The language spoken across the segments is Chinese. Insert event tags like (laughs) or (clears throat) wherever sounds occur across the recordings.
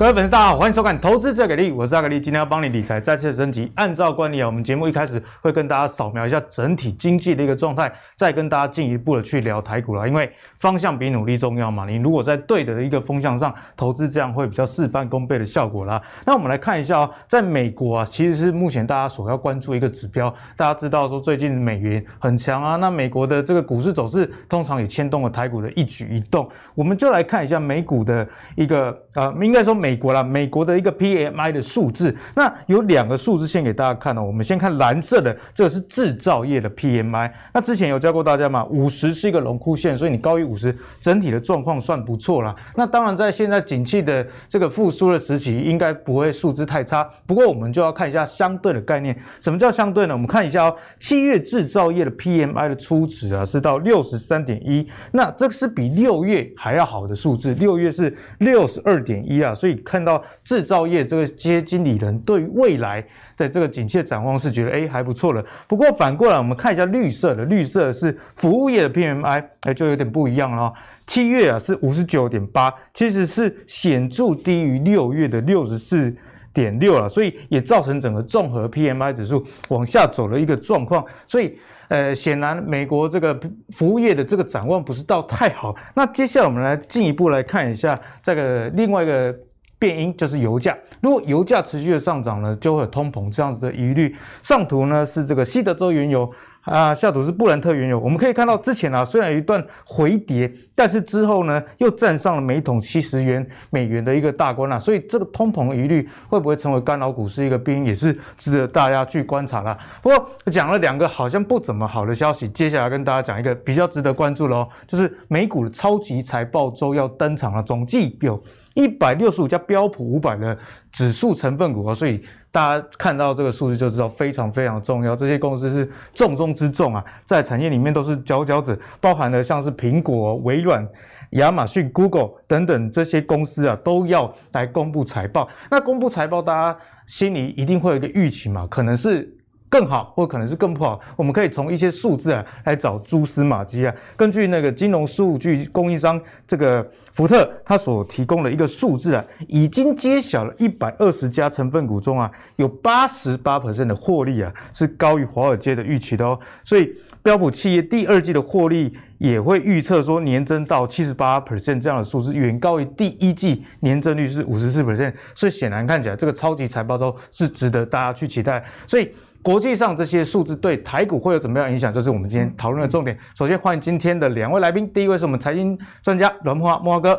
各位粉丝，大家好，欢迎收看《投资最给力》，我是阿格力，今天要帮你理财再次升级。按照惯例啊，我们节目一开始会跟大家扫描一下整体经济的一个状态，再跟大家进一步的去聊台股了。因为方向比努力重要嘛，你如果在对的一个风向上投资，这样会比较事半功倍的效果啦。那我们来看一下哦，在美国啊，其实是目前大家所要关注一个指标。大家知道说最近美元很强啊，那美国的这个股市走势通常也牵动了台股的一举一动。我们就来看一下美股的一个呃，应该说美。美国啦，美国的一个 PMI 的数字，那有两个数字先给大家看哦。我们先看蓝色的，这个是制造业的 PMI。那之前有教过大家嘛，五十是一个龙枯线，所以你高于五十，整体的状况算不错啦。那当然，在现在景气的这个复苏的时期，应该不会数字太差。不过我们就要看一下相对的概念。什么叫相对呢？我们看一下哦，七月制造业的 PMI 的初值啊是到六十三点一，那这个是比六月还要好的数字，六月是六十二点一啊，所以。看到制造业这个些经理人对未来的这个景气展望是觉得哎还不错了。不过反过来我们看一下绿色的，绿色是服务业的 PMI，哎就有点不一样了。七月啊是五十九点八，其实是显著低于六月的六十四点六了，所以也造成整个综合 PMI 指数往下走了一个状况。所以呃显然美国这个服务业的这个展望不是到太好。那接下来我们来进一步来看一下这个另外一个。变因就是油价，如果油价持续的上涨呢，就会有通膨这样子的疑虑。上图呢是这个西德州原油啊，下图是布兰特原油。我们可以看到之前啊，虽然有一段回跌，但是之后呢又站上了每桶七十元美元的一个大关啊，所以这个通膨疑虑会不会成为干扰股市一个变因，也是值得大家去观察啦。不过讲了两个好像不怎么好的消息，接下来跟大家讲一个比较值得关注的哦，就是美股的超级财报周要登场了，总计有。一百六十五家标普五百的指数成分股啊，所以大家看到这个数字就知道非常非常重要。这些公司是重中之重啊，在产业里面都是佼佼者，包含了像是苹果、微软、亚马逊、Google 等等这些公司啊，都要来公布财报。那公布财报，大家心里一定会有一个预期嘛，可能是。更好，或可能是更不好，我们可以从一些数字啊来找蛛丝马迹啊。根据那个金融数据供应商这个福特，他所提供的一个数字啊，已经揭晓了一百二十家成分股中啊，有八十八 percent 的获利啊是高于华尔街的预期的哦。所以标普企业第二季的获利也会预测说年增到七十八%这样的数字，远高于第一季年增率是五十四%。所以显然看起来这个超级财报周是值得大家去期待。所以。国际上这些数字对台股会有怎么样影响？就是我们今天讨论的重点。首先欢迎今天的两位来宾，第一位是我们财经专家阮木华，木华哥，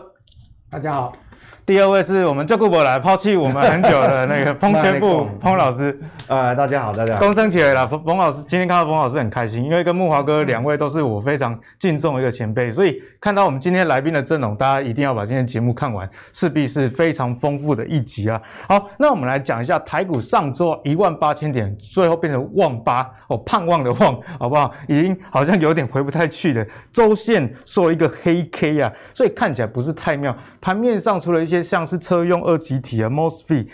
大家好。第二位是我们叫顾伯来抛弃我们很久的那个 (laughs) 彭全部彭老师，呃，大家好，大家好，恭声起来了。彭彭老师今天看到彭老师很开心，因为跟木华哥两位都是我非常敬重的一个前辈，所以看到我们今天来宾的阵容，大家一定要把今天节目看完，势必是非常丰富的一集啊。好，那我们来讲一下台股上周一万八千点，最后变成万八哦，盼望的望，好不好？已经好像有点回不太去了，周线收一个黑 K 啊，所以看起来不是太妙。盘面上除了一些像是车用二极体啊、MOSFET，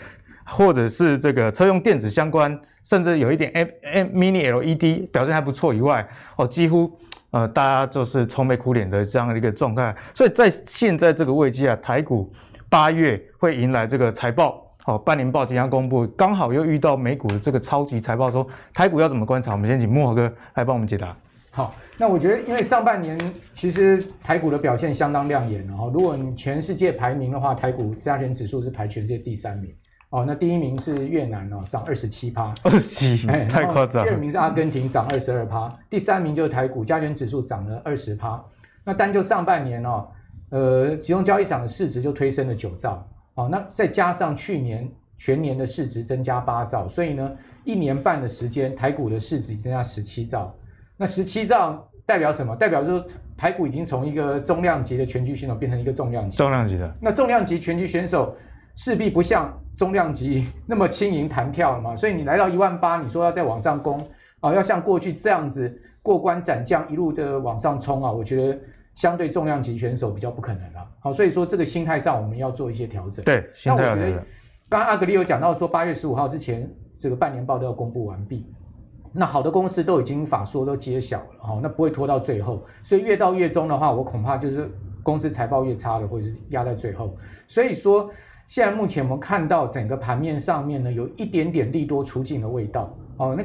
或者是这个车用电子相关，甚至有一点 M M Mini LED 表现还不错以外，哦，几乎呃大家就是愁眉苦脸的这样的一个状态。所以在现在这个位置啊，台股八月会迎来这个财报，哦，半年报即将公布，刚好又遇到美股的这个超级财报，说台股要怎么观察？我们先请慕驊哥来帮我们解答。好，那我觉得，因为上半年其实台股的表现相当亮眼，然后如果你全世界排名的话，台股加权指数是排全世界第三名哦。那第一名是越南哦，涨二十七趴，二十七，太夸张。第二名是阿根廷，涨二十二趴，第三名就是台股加权指数涨了二十趴。那单就上半年哦，呃，集中交易场的市值就推升了九兆哦。那再加上去年全年的市值增加八兆，所以呢，一年半的时间，台股的市值增加十七兆。那十七兆代表什么？代表就是台股已经从一个中量级的拳击选手变成一个重量级。重量级的。那重量级拳击选手势必不像中量级那么轻盈弹跳了嘛，所以你来到一万八，你说要再往上攻啊，要像过去这样子过关斩将一路的往上冲啊，我觉得相对重量级选手比较不可能了。好，所以说这个心态上我们要做一些调整。对。那我觉得刚刚阿格里有讲到说，八月十五号之前这个半年报都要公布完毕。那好的公司都已经法说都揭晓了哦，那不会拖到最后，所以越到月中的话，我恐怕就是公司财报越差的，或者是压在最后。所以说，现在目前我们看到整个盘面上面呢，有一点点利多出尽的味道哦。那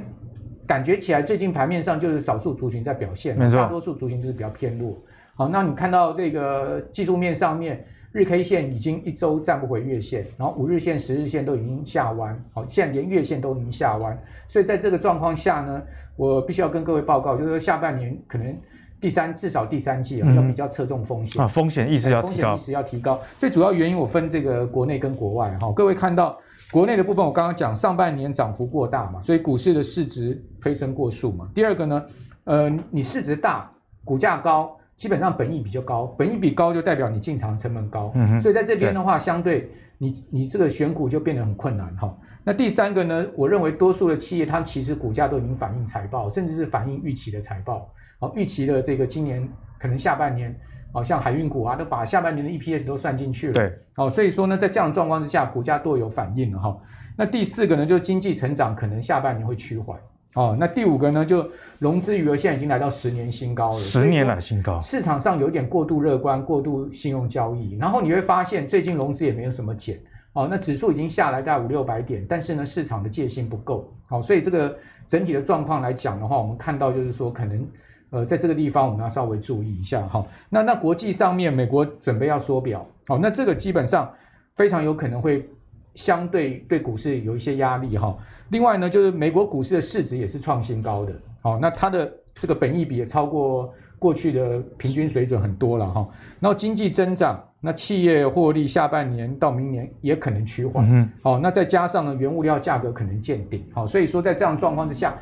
感觉起来最近盘面上就是少数族群在表现，大多数族群就是比较偏弱。好，那你看到这个技术面上面，日 K 线已经一周站不回月线，然后五日线、十日线都已经下弯，好，现在连月线都已经下弯。所以在这个状况下呢，我必须要跟各位报告，就是说下半年可能。第三，至少第三季啊，要比较侧重风险、嗯、啊，风险意识要提高，风险意识要提高。最主要原因，我分这个国内跟国外哈。各位看到国内的部分，我刚刚讲上半年涨幅过大嘛，所以股市的市值推升过速嘛。第二个呢，呃，你市值大，股价高，基本上本益比较高，本益比高就代表你进场成本高，嗯哼，所以在这边的话，相对你你这个选股就变得很困难哈。那第三个呢，我认为多数的企业它其实股价都已经反映财报，甚至是反映预期的财报。好，预期的这个今年可能下半年，好像海运股啊，都把下半年的 EPS 都算进去了。对，好，所以说呢，在这样的状况之下，股价都有反应了哈。那第四个呢，就是经济成长可能下半年会趋缓。哦，那第五个呢，就融资余额现在已经来到十年新高了，十年来新高。市场上有点过度乐观、过度信用交易，然后你会发现最近融资也没有什么减。哦，那指数已经下来大概五六百点，但是呢，市场的戒心不够。好，所以这个整体的状况来讲的话，我们看到就是说可能。呃，在这个地方我们要稍微注意一下哈。那那国际上面，美国准备要缩表，好，那这个基本上非常有可能会相对对股市有一些压力哈。另外呢，就是美国股市的市值也是创新高的，好，那它的这个本益比也超过过去的平均水准很多了哈。然后经济增长，那企业获利下半年到明年也可能趋缓，嗯，好，那再加上呢，原物料价格可能见顶，好，所以说在这样状况之下。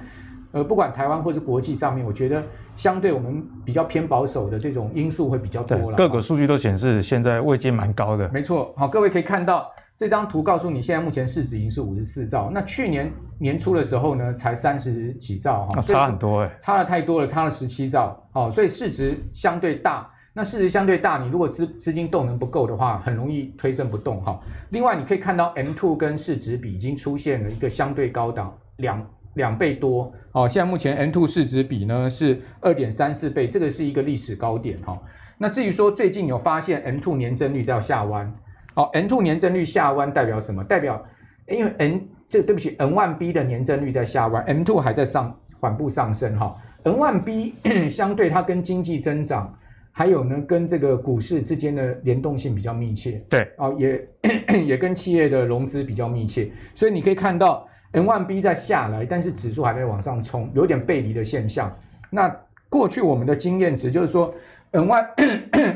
呃，不管台湾或是国际上面，我觉得相对我们比较偏保守的这种因素会比较多了。各个数据都显示现在位阶蛮高的。没错，好，各位可以看到这张图，告诉你现在目前市值已经是五十四兆，那去年年初的时候呢，才三十几兆哈，差很多哎，差了太多了，差了十七兆，哦，所以市值相对大。那市值相对大，你如果资资金动能不够的话，很容易推升不动哈。另外，你可以看到 M two 跟市值比已经出现了一个相对高档两。两倍多哦，现在目前 M two 市值比呢是二点三四倍，这个是一个历史高点哈、哦。那至于说最近有发现 M two 年增率在下弯，哦，M2 年增率下弯代表什么？代表因为 N 这个对不起，N one B 的年增率在下弯，M2 还在上缓步上升哈、哦。M1B 相对它跟经济增长，还有呢跟这个股市之间的联动性比较密切，对，哦也 (clears throat) 也跟企业的融资比较密切，所以你可以看到。N one B 在下来，但是指数还在往上冲，有点背离的现象。那过去我们的经验值就是说，M1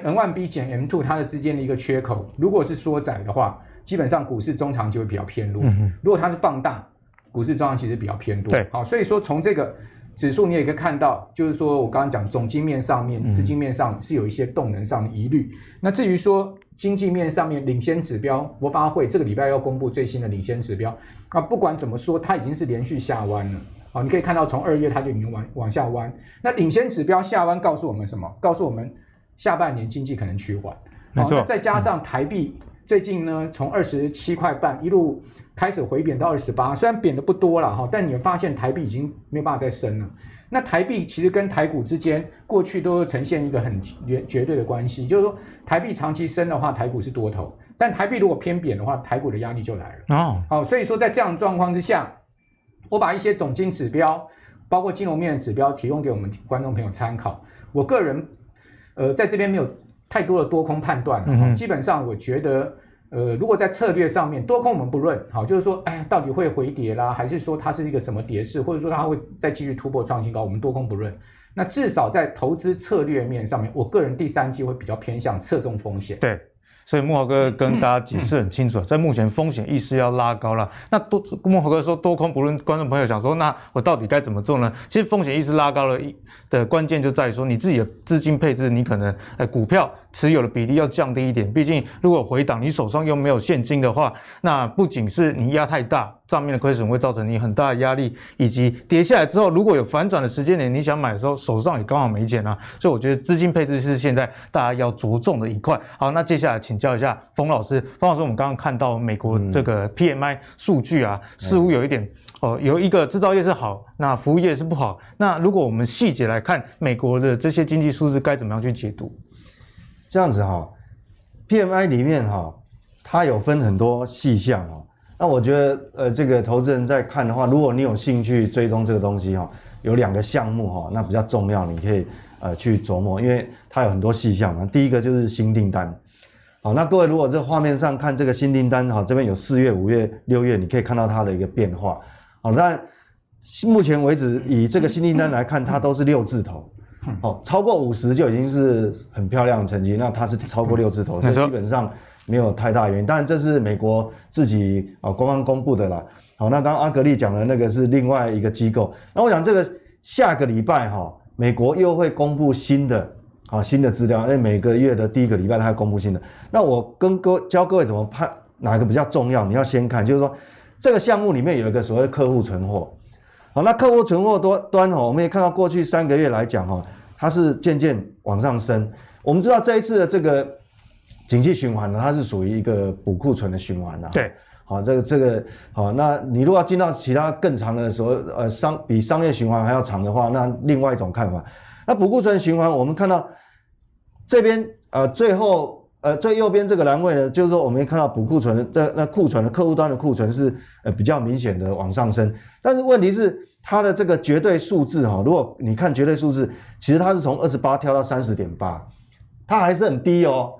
M1B (coughs) 减 M two 它的之间的一个缺口，如果是缩窄的话，基本上股市中长期会比较偏弱。嗯、如果它是放大，股市中长期是比较偏多。对，好，所以说从这个指数你也可以看到，就是说我刚刚讲总经面上面、资金面上是有一些动能上的疑虑。嗯、那至于说，经济面上面领先指标，国发会这个礼拜要公布最新的领先指标。那，不管怎么说，它已经是连续下弯了。好，你可以看到从二月它就已经往往下弯。那领先指标下弯告诉我们什么？告诉我们下半年经济可能趋缓。没错。那再加上台币最近呢，从二十七块半一路开始回贬到二十八，虽然贬的不多了哈，但你发现台币已经没有办法再升了。那台币其实跟台股之间过去都呈现一个很绝绝对的关系，就是说台币长期升的话，台股是多头；但台币如果偏贬的话，台股的压力就来了。哦，好，所以说在这样的状况之下，我把一些总经指标，包括金融面的指标，提供给我们观众朋友参考。我个人，呃，在这边没有太多的多空判断，嗯，基本上我觉得。呃，如果在策略上面多空我们不论，好，就是说，哎，到底会回跌啦，还是说它是一个什么跌势，或者说它会再继续突破创新高，我们多空不论。那至少在投资策略面上面，我个人第三季会比较偏向侧重风险。对。所以木豪哥跟大家解释很清楚，在目前风险意识要拉高了。那多木豪哥说多空不论，观众朋友想说，那我到底该怎么做呢？其实风险意识拉高了，一的关键就在于说你自己的资金配置，你可能呃股票持有的比例要降低一点。毕竟如果回档，你手上又没有现金的话，那不仅是你压太大。账面的亏损会造成你很大的压力，以及跌下来之后，如果有反转的时间点，你想买的时候手上也刚好没钱啊。所以我觉得资金配置是现在大家要着重的一块。好，那接下来请教一下冯老师，冯老师，我们刚刚看到美国这个 PMI 数据啊，嗯、似乎有一点哦，有一个制造业是好，那服务业是不好。那如果我们细节来看美国的这些经济数字，该怎么样去解读？这样子哈，PMI 里面哈。它有分很多细项哦。那我觉得，呃，这个投资人在看的话，如果你有兴趣追踪这个东西哈，有两个项目哈，那比较重要，你可以呃去琢磨，因为它有很多细项嘛。第一个就是新订单，好，那各位如果这画面上看这个新订单哈，这边有四月、五月、六月，你可以看到它的一个变化。好，但目前为止以这个新订单来看，它都是六字头。哦，超过五十就已经是很漂亮的成绩。那它是超过六字头，所以基本上没有太大原因。当然这是美国自己啊官方公布的啦。好，那刚刚阿格力讲的那个是另外一个机构。那我想这个下个礼拜哈，美国又会公布新的啊新的资料，因为每个月的第一个礼拜它会公布新的。那我跟各位教各位怎么判哪个比较重要？你要先看，就是说这个项目里面有一个所谓的客户存货。好，那客户存货多端哦，我们也看到过去三个月来讲哈，它是渐渐往上升。我们知道这一次的这个景气循环呢，它是属于一个补库存的循环啊。对，好，这个这个好，那你如果要进到其他更长的时候，呃，商比商业循环还要长的话，那另外一种看法。那补库存循环，我们看到这边呃最后呃最右边这个栏位呢，就是说我们看到补库存的那库存的客户端的库存是呃比较明显的往上升，但是问题是。它的这个绝对数字哈，如果你看绝对数字，其实它是从二十八跳到三十点八，它还是很低哦。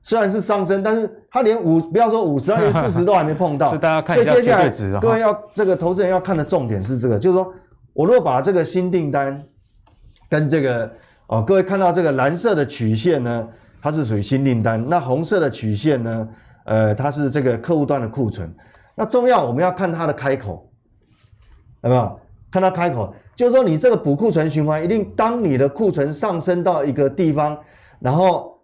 虽然是上升，但是它连五不要说五十，连四十都还没 (laughs) 碰到。所以大家看一下绝对值啊。各位要这个投资人要看的重点是这个，就是说我如果把这个新订单跟这个哦，各位看到这个蓝色的曲线呢，它是属于新订单；那红色的曲线呢，呃，它是这个客户端的库存。那重要我们要看它的开口，有没有？看它开口，就是说你这个补库存循环，一定当你的库存上升到一个地方，然后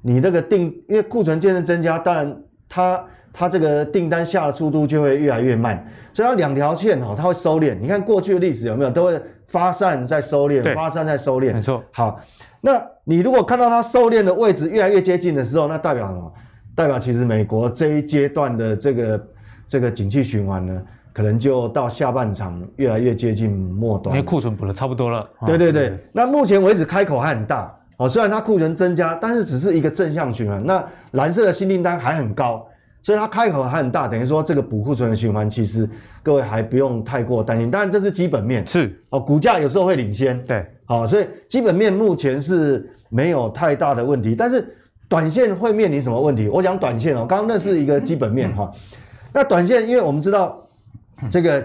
你这个订，因为库存渐渐增加，当然它它这个订单下的速度就会越来越慢，所以它两条线哈，它会收敛。你看过去的历史有没有？都会发散再收敛，发散再收敛。没错。好，那你如果看到它收敛的位置越来越接近的时候，那代表什么？代表其实美国这一阶段的这个这个景气循环呢？可能就到下半场越来越接近末端，因为库存补的差不多了。对对对，那目前为止开口还很大哦，虽然它库存增加，但是只是一个正向循环。那蓝色的新订单还很高，所以它开口还很大，等于说这个补库存的循环，其实各位还不用太过担心。当然这是基本面，是哦，股价有时候会领先，对，好，所以基本面目前是没有太大的问题，但是短线会面临什么问题？我讲短线哦，刚刚那是一个基本面哈，那短线因为我们知道。这个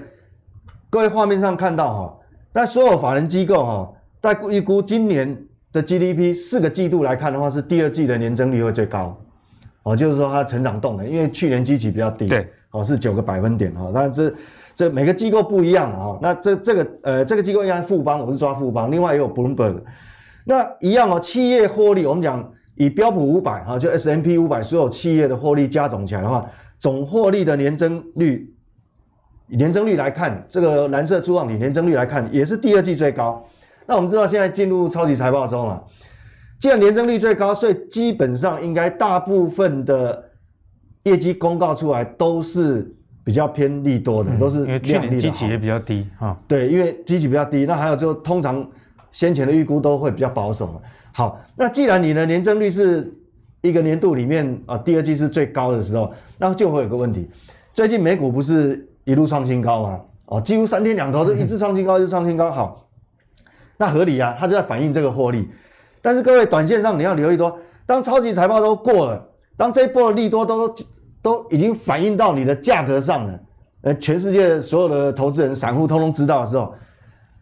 各位画面上看到哈，那所有法人机构哈，在预估今年的 GDP 四个季度来看的话，是第二季的年增率会最高，哦，就是说它成长动能，因为去年基期比较低，对，哦是九个百分点哈，那这这每个机构不一样哈，那这这个呃这个机构应该富邦，我是抓富邦，另外也有 Bloomberg，那一样哦，企业获利，我们讲以标普五百哈，就 S&P 五百所有企业的获利加总起来的话，总获利的年增率。以年增率来看，这个蓝色柱状体年增率来看也是第二季最高。那我们知道现在进入超级财报周嘛，既然年增率最高，所以基本上应该大部分的业绩公告出来都是比较偏利多的，嗯、都是因为去年基期也比较低啊。对，因为基期比较低，那还有就通常先前的预估都会比较保守嘛。好，那既然你的年增率是一个年度里面啊第二季是最高的时候，那就会有个问题，最近美股不是。一路创新高啊！哦，几乎三天两头都一直创新高，一直创新高。好，那合理啊，它就在反映这个获利。但是各位，短线上你要留意多，当超级财报都过了，当这一波的利多都都已经反映到你的价格上了，呃，全世界所有的投资人、散户通通知道的时候，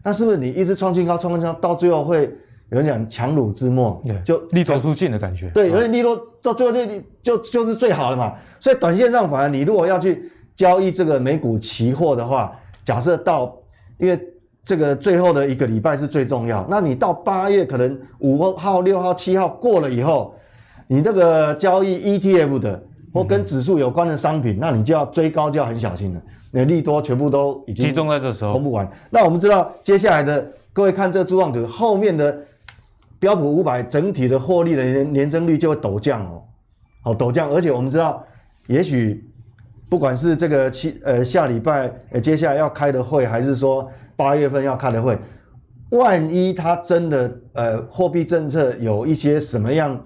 那是不是你一直创新高、创新高，到最后会有人讲强弩之末，就利多出尽的感觉？对，有点利多到最后就就就是最好的嘛。所以短线上反而你如果要去。交易这个美股期货的话，假设到，因为这个最后的一个礼拜是最重要，那你到八月可能五号、六号、七号过了以后，你这个交易 ETF 的或跟指数有关的商品，嗯、那你就要追高就要很小心了。那利多全部都已经集中在这时候公布完。那我们知道接下来的各位看这个柱状图后面的标普五百整体的获利的年年增率就会陡降哦，好陡降，而且我们知道也许。不管是这个期呃下礼拜呃接下来要开的会，还是说八月份要开的会，万一它真的呃货币政策有一些什么样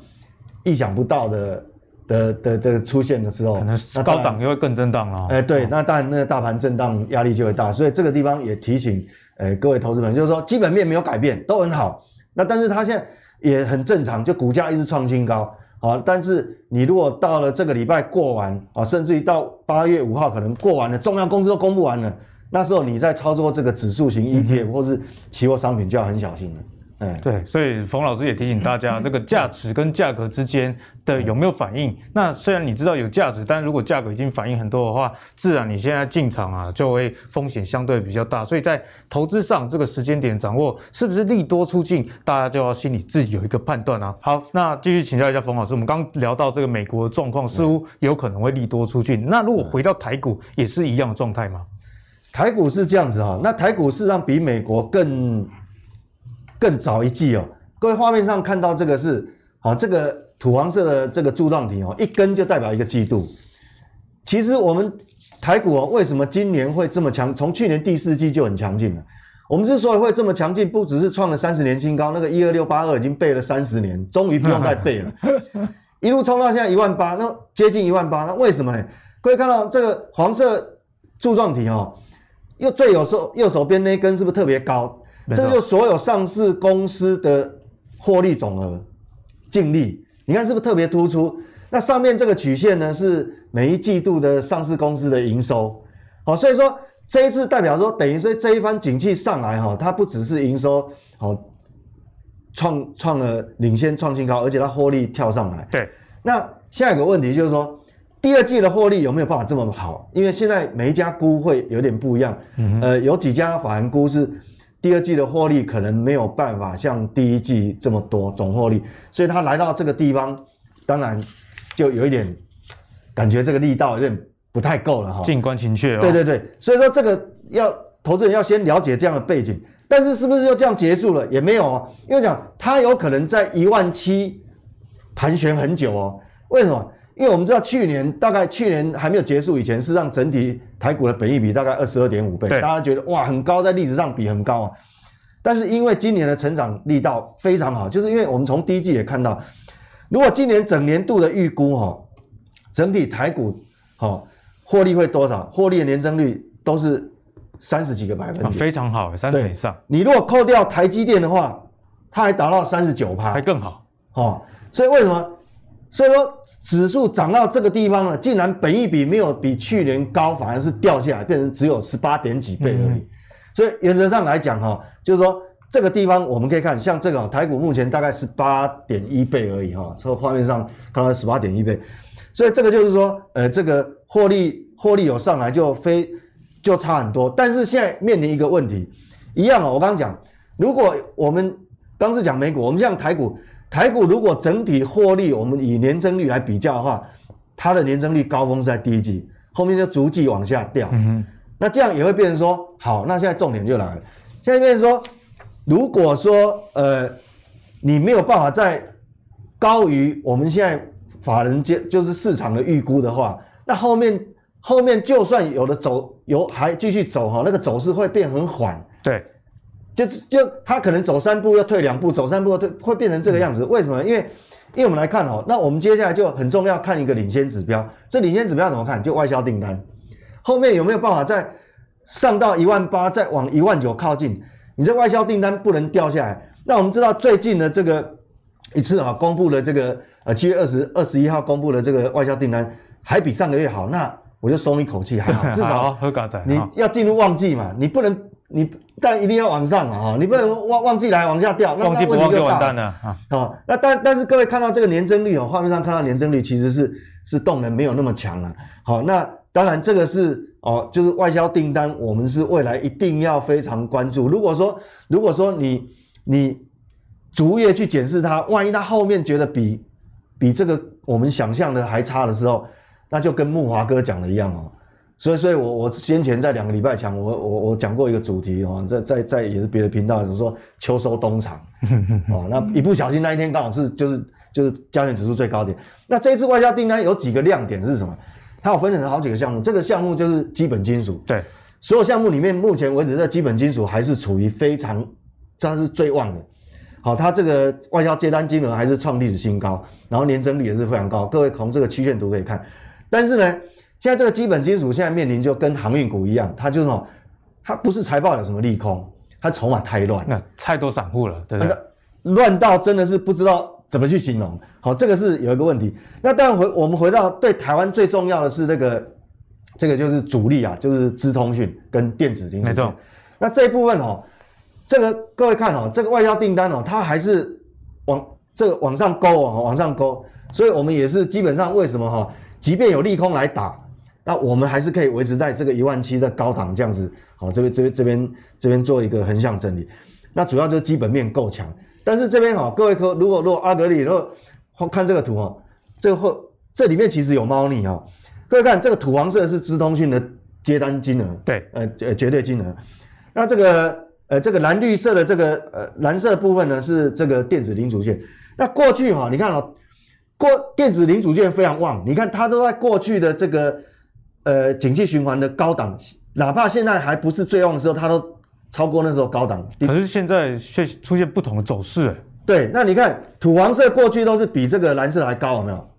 意想不到的的的这个出现的时候，可能高档又会更震荡了。哎，对，那当然那个大盘震荡压力就会大，所以这个地方也提醒，呃，各位投资人，就是说基本面没有改变，都很好。那但是它现在也很正常，就股价一直创新高啊。但是你如果到了这个礼拜过完啊，甚至于到八月五号可能过完了，重要公司都公布完了，那时候你在操作这个指数型 ETF、嗯、或是期货商品就要很小心了。嗯，对，所以冯老师也提醒大家，这个价值跟价格之间的有没有反应？那虽然你知道有价值，但如果价格已经反应很多的话，自然你现在进场啊，就会风险相对比较大。所以在投资上，这个时间点掌握是不是利多出尽，大家就要心里自己有一个判断啊。好，那继续请教一下冯老师，我们刚聊到这个美国的状况，似乎有可能会利多出尽。那如果回到台股，也是一样的状态吗？台股是这样子哈，那台股事实上比美国更。更早一季哦，各位画面上看到这个是，好，这个土黄色的这个柱状体哦，一根就代表一个季度。其实我们台股哦，为什么今年会这么强？从去年第四季就很强劲了。我们之所以会这么强劲，不只是创了三十年新高，那个一二六八二已经背了三十年，终于不用再背了，(laughs) 一路冲到现在一万八，那接近一万八，那为什么呢？各位看到这个黄色柱状体哦，右最右手右手边那一根是不是特别高？这个就所有上市公司的获利总额、净利，你看是不是特别突出？那上面这个曲线呢，是每一季度的上市公司的营收。好，所以说这一次代表说，等于说这一番景气上来哈，它不只是营收好创创了领先创新高，而且它获利跳上来。对。那下一个问题就是说，第二季的获利有没有办法这么好？因为现在每一家估会有点不一样。嗯。呃，有几家法人估是。第二季的获利可能没有办法像第一季这么多总获利，所以他来到这个地方，当然就有一点感觉这个力道有点不太够了哈。静观情阙哦。对对对，所以说这个要投资人要先了解这样的背景，但是是不是就这样结束了？也没有哦，因为讲它有可能在一万七盘旋很久哦。为什么？因为我们知道去年大概去年还没有结束以前，是让整体台股的本益比大概二十二点五倍，大家觉得哇很高，在历史上比很高啊。但是因为今年的成长力道非常好，就是因为我们从第一季也看到，如果今年整年度的预估哈，整体台股哈获利会多少？获利的年增率都是三十几个百分点，啊，非常好，三成以上。你如果扣掉台积电的话，它还达到三十九趴，还更好哦。所以为什么？所以说，指数涨到这个地方了，竟然本益比没有比去年高，反而是掉下来，变成只有十八点几倍而已。嗯、所以原则上来讲，哈，就是说这个地方我们可以看，像这个台股目前大概是八点一倍而已，哈，从画面上看到十八点一倍。所以这个就是说，呃，这个获利获利有上来就非就差很多。但是现在面临一个问题，一样啊，我刚刚讲，如果我们刚是讲美股，我们像台股。台股如果整体获利，我们以年增率来比较的话，它的年增率高峰是在第一季，后面就逐季往下掉。嗯哼，那这样也会变成说，好，那现在重点就来了，现在变成说，如果说呃，你没有办法再高于我们现在法人间就是市场的预估的话，那后面后面就算有的走有还继续走哈，那个走势会变很缓。对。就是就他可能走三步要退两步，走三步要退，会变成这个样子。为什么？因为因为我们来看哦，那我们接下来就很重要，看一个领先指标。这领先指标怎么看？就外销订单，后面有没有办法再上到一万八，再往一万九靠近？你这外销订单不能掉下来。那我们知道最近的这个一次啊，公布的这个呃七月二十二十一号公布的这个外销订单还比上个月好，那我就松一口气，还好，(laughs) 至少喝咖仔，你要进入旺季嘛，你不能。你但一定要往上嘛哈，你不能忘忘记来往下掉，那那问题就完蛋了啊。哦，那但但是各位看到这个年增率哦，画面上看到年增率其实是是动能没有那么强了。好，那当然这个是哦，就是外销订单，我们是未来一定要非常关注。如果说如果说你你逐月去检视它，万一它后面觉得比比这个我们想象的还差的时候，那就跟木华哥讲的一样哦。所以，所以我我先前在两个礼拜前，我我我讲过一个主题哦，在在在也是别的频道，就是说秋收冬藏 (laughs) 哦，那一不小心那一天刚好是就是就是加权指数最高点。那这一次外销订单有几个亮点是什么？它有分成好几个项目，这个项目就是基本金属。对，所有项目里面，目前为止这基本金属还是处于非常，这是最旺的。好，它这个外销接单金额还是创历史新高，然后年增率也是非常高。各位从这个曲线图可以看，但是呢，现在这个基本金属现在面临就跟航运股一样，它就是说，它不是财报有什么利空，它筹码太乱，那太多散户了，对不对？乱到真的是不知道怎么去形容。好，这个是有一个问题。那当然回我们回到对台湾最重要的是那个，这个就是主力啊，就是资通讯跟电子零组件。没错。那这一部分哦。这个各位看哦，这个外销订单哦，它还是往这个往上勾哦，往上勾，所以我们也是基本上为什么哈，即便有利空来打，那我们还是可以维持在这个一万七的高档这样子，好，这边这边这边这边做一个横向整理，那主要就是基本面够强，但是这边哈，各位可如果如果阿德里如果看这个图哈，这个后这里面其实有猫腻哈，各位看这个土黄色是资通讯的接单金额，对，呃呃绝对金额，那这个。呃，这个蓝绿色的这个呃蓝色部分呢，是这个电子零组件。那过去哈、哦，你看哦，过电子零组件非常旺，你看它都在过去的这个呃景气循环的高档，哪怕现在还不是最旺的时候，它都超过那时候高档。可是现在却出现不同的走势。对，那你看土黄色过去都是比这个蓝色还高，有没有？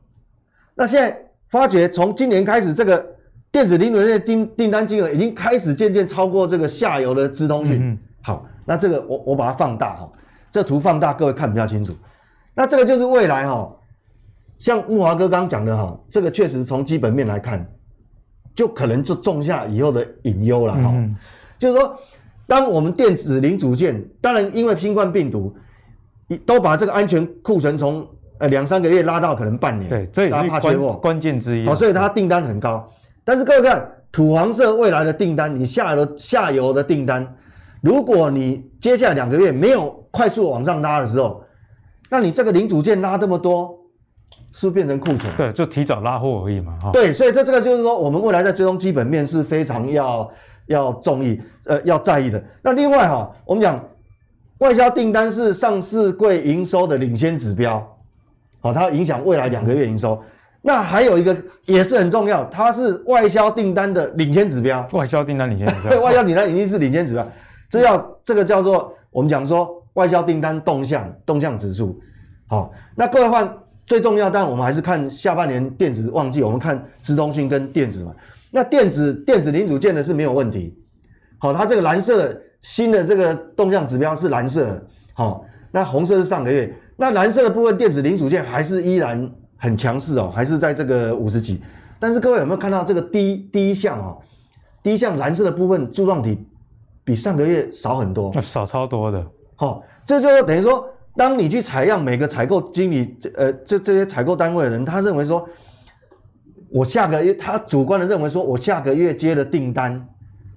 那现在发觉从今年开始，这个电子零轮的订订单金额已经开始渐渐超过这个下游的资通讯。嗯好，那这个我我把它放大哈，这图放大，各位看比较清楚。那这个就是未来哈，像木华哥刚刚讲的哈，这个确实从基本面来看，就可能就种下以后的隐忧了哈。就是说，当我们电子零组件，当然因为新冠病毒，都把这个安全库存从呃两三个月拉到可能半年，对，这也是怕缺货关键之一。好，所以它订单很高。但是各位看土黄色未来的订单，你下游下游的订单。如果你接下来两个月没有快速往上拉的时候，那你这个零组件拉这么多，是不是变成库存？对，就提早拉货而已嘛。对，所以这这个就是说，我们未来在追踪基本面是非常要要重意，呃，要在意的。那另外哈，我们讲外销订单是上市柜营收的领先指标，好，它影响未来两个月营收。那还有一个也是很重要，它是外销订单的领先指标。外销订单领先指标，对，(laughs) 外销订单已经是领先指标。这叫这个叫做我们讲说外销订单动向动向指数，好，那各位换最重要，但我们还是看下半年电子旺季，我们看资通讯跟电子嘛。那电子电子零组件的是没有问题，好，它这个蓝色新的这个动向指标是蓝色，好，那红色是上个月，那蓝色的部分电子零组件还是依然很强势哦，还是在这个五十几，但是各位有没有看到这个第一第一项哦，第一项蓝色的部分柱状体。比上个月少很多，少超多的。好、哦，这就等于说，当你去采样每个采购经理，呃，这这些采购单位的人，他认为说，我下个月他主观的认为说，我下个月接的订单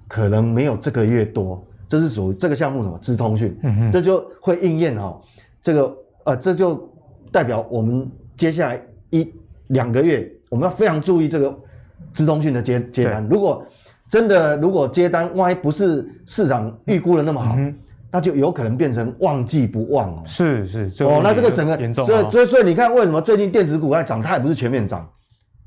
可能没有这个月多，这是属于这个项目什么资通讯，这就会应验哈、哦，这个呃，这就代表我们接下来一两个月，我们要非常注意这个资通讯的接接单，如果。真的，如果接单万一不是市场预估的那么好，嗯、那就有可能变成旺季不旺哦。是是哦，那这个整个严重、哦，所以所以所以你看，为什么最近电子股在涨？它也不是全面涨，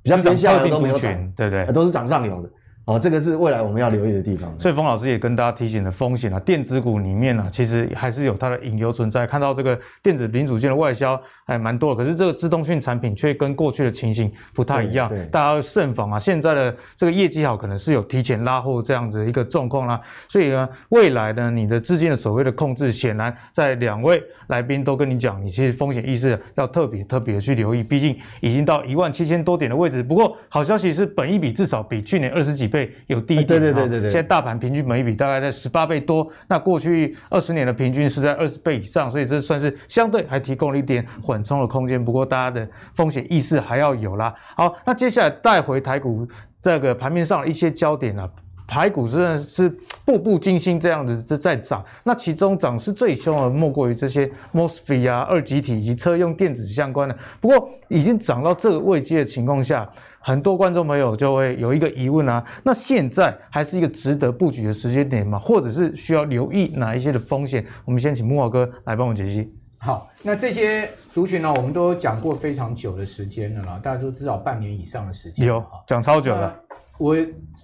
比较偏下游都没有涨，对对，都是涨上游的。哦，这个是未来我们要留意的地方。所以冯老师也跟大家提醒了风险啊，电子股里面呢、啊，其实还是有它的隐忧存在。看到这个电子零组件的外销还蛮多的，可是这个自动讯产品却跟过去的情形不太一样，大家要慎防啊。现在的这个业绩好，可能是有提前拉货这样子一个状况啦。所以呢，未来呢，你的资金的所谓的控制，显然在两位来宾都跟你讲，你其实风险意识要特别特别的去留意，毕竟已经到一万七千多点的位置。不过好消息是，本益比至少比去年二十几倍有低一点。对对对对对，现在大盘平均本益比大概在十八倍多，那过去二十年的平均是在二十倍以上，所以这算是相对还提供了一点缓冲的空间。不过大家的风险意识还要有啦。好，那接下来带回台股这个盘面上的一些焦点啊，台股真的是步步惊心这样子在涨，那其中涨势最凶的莫过于这些 MOSFET 啊、二极体以及车用电子相关的。不过已经涨到这个位阶的情况下。很多观众朋友就会有一个疑问啊，那现在还是一个值得布局的时间点吗？或者是需要留意哪一些的风险？我们先请慕驊哥来帮我解析。好，那这些族群呢，我们都讲过非常久的时间了啦，大家都知道半年以上的时间。有讲超久了。我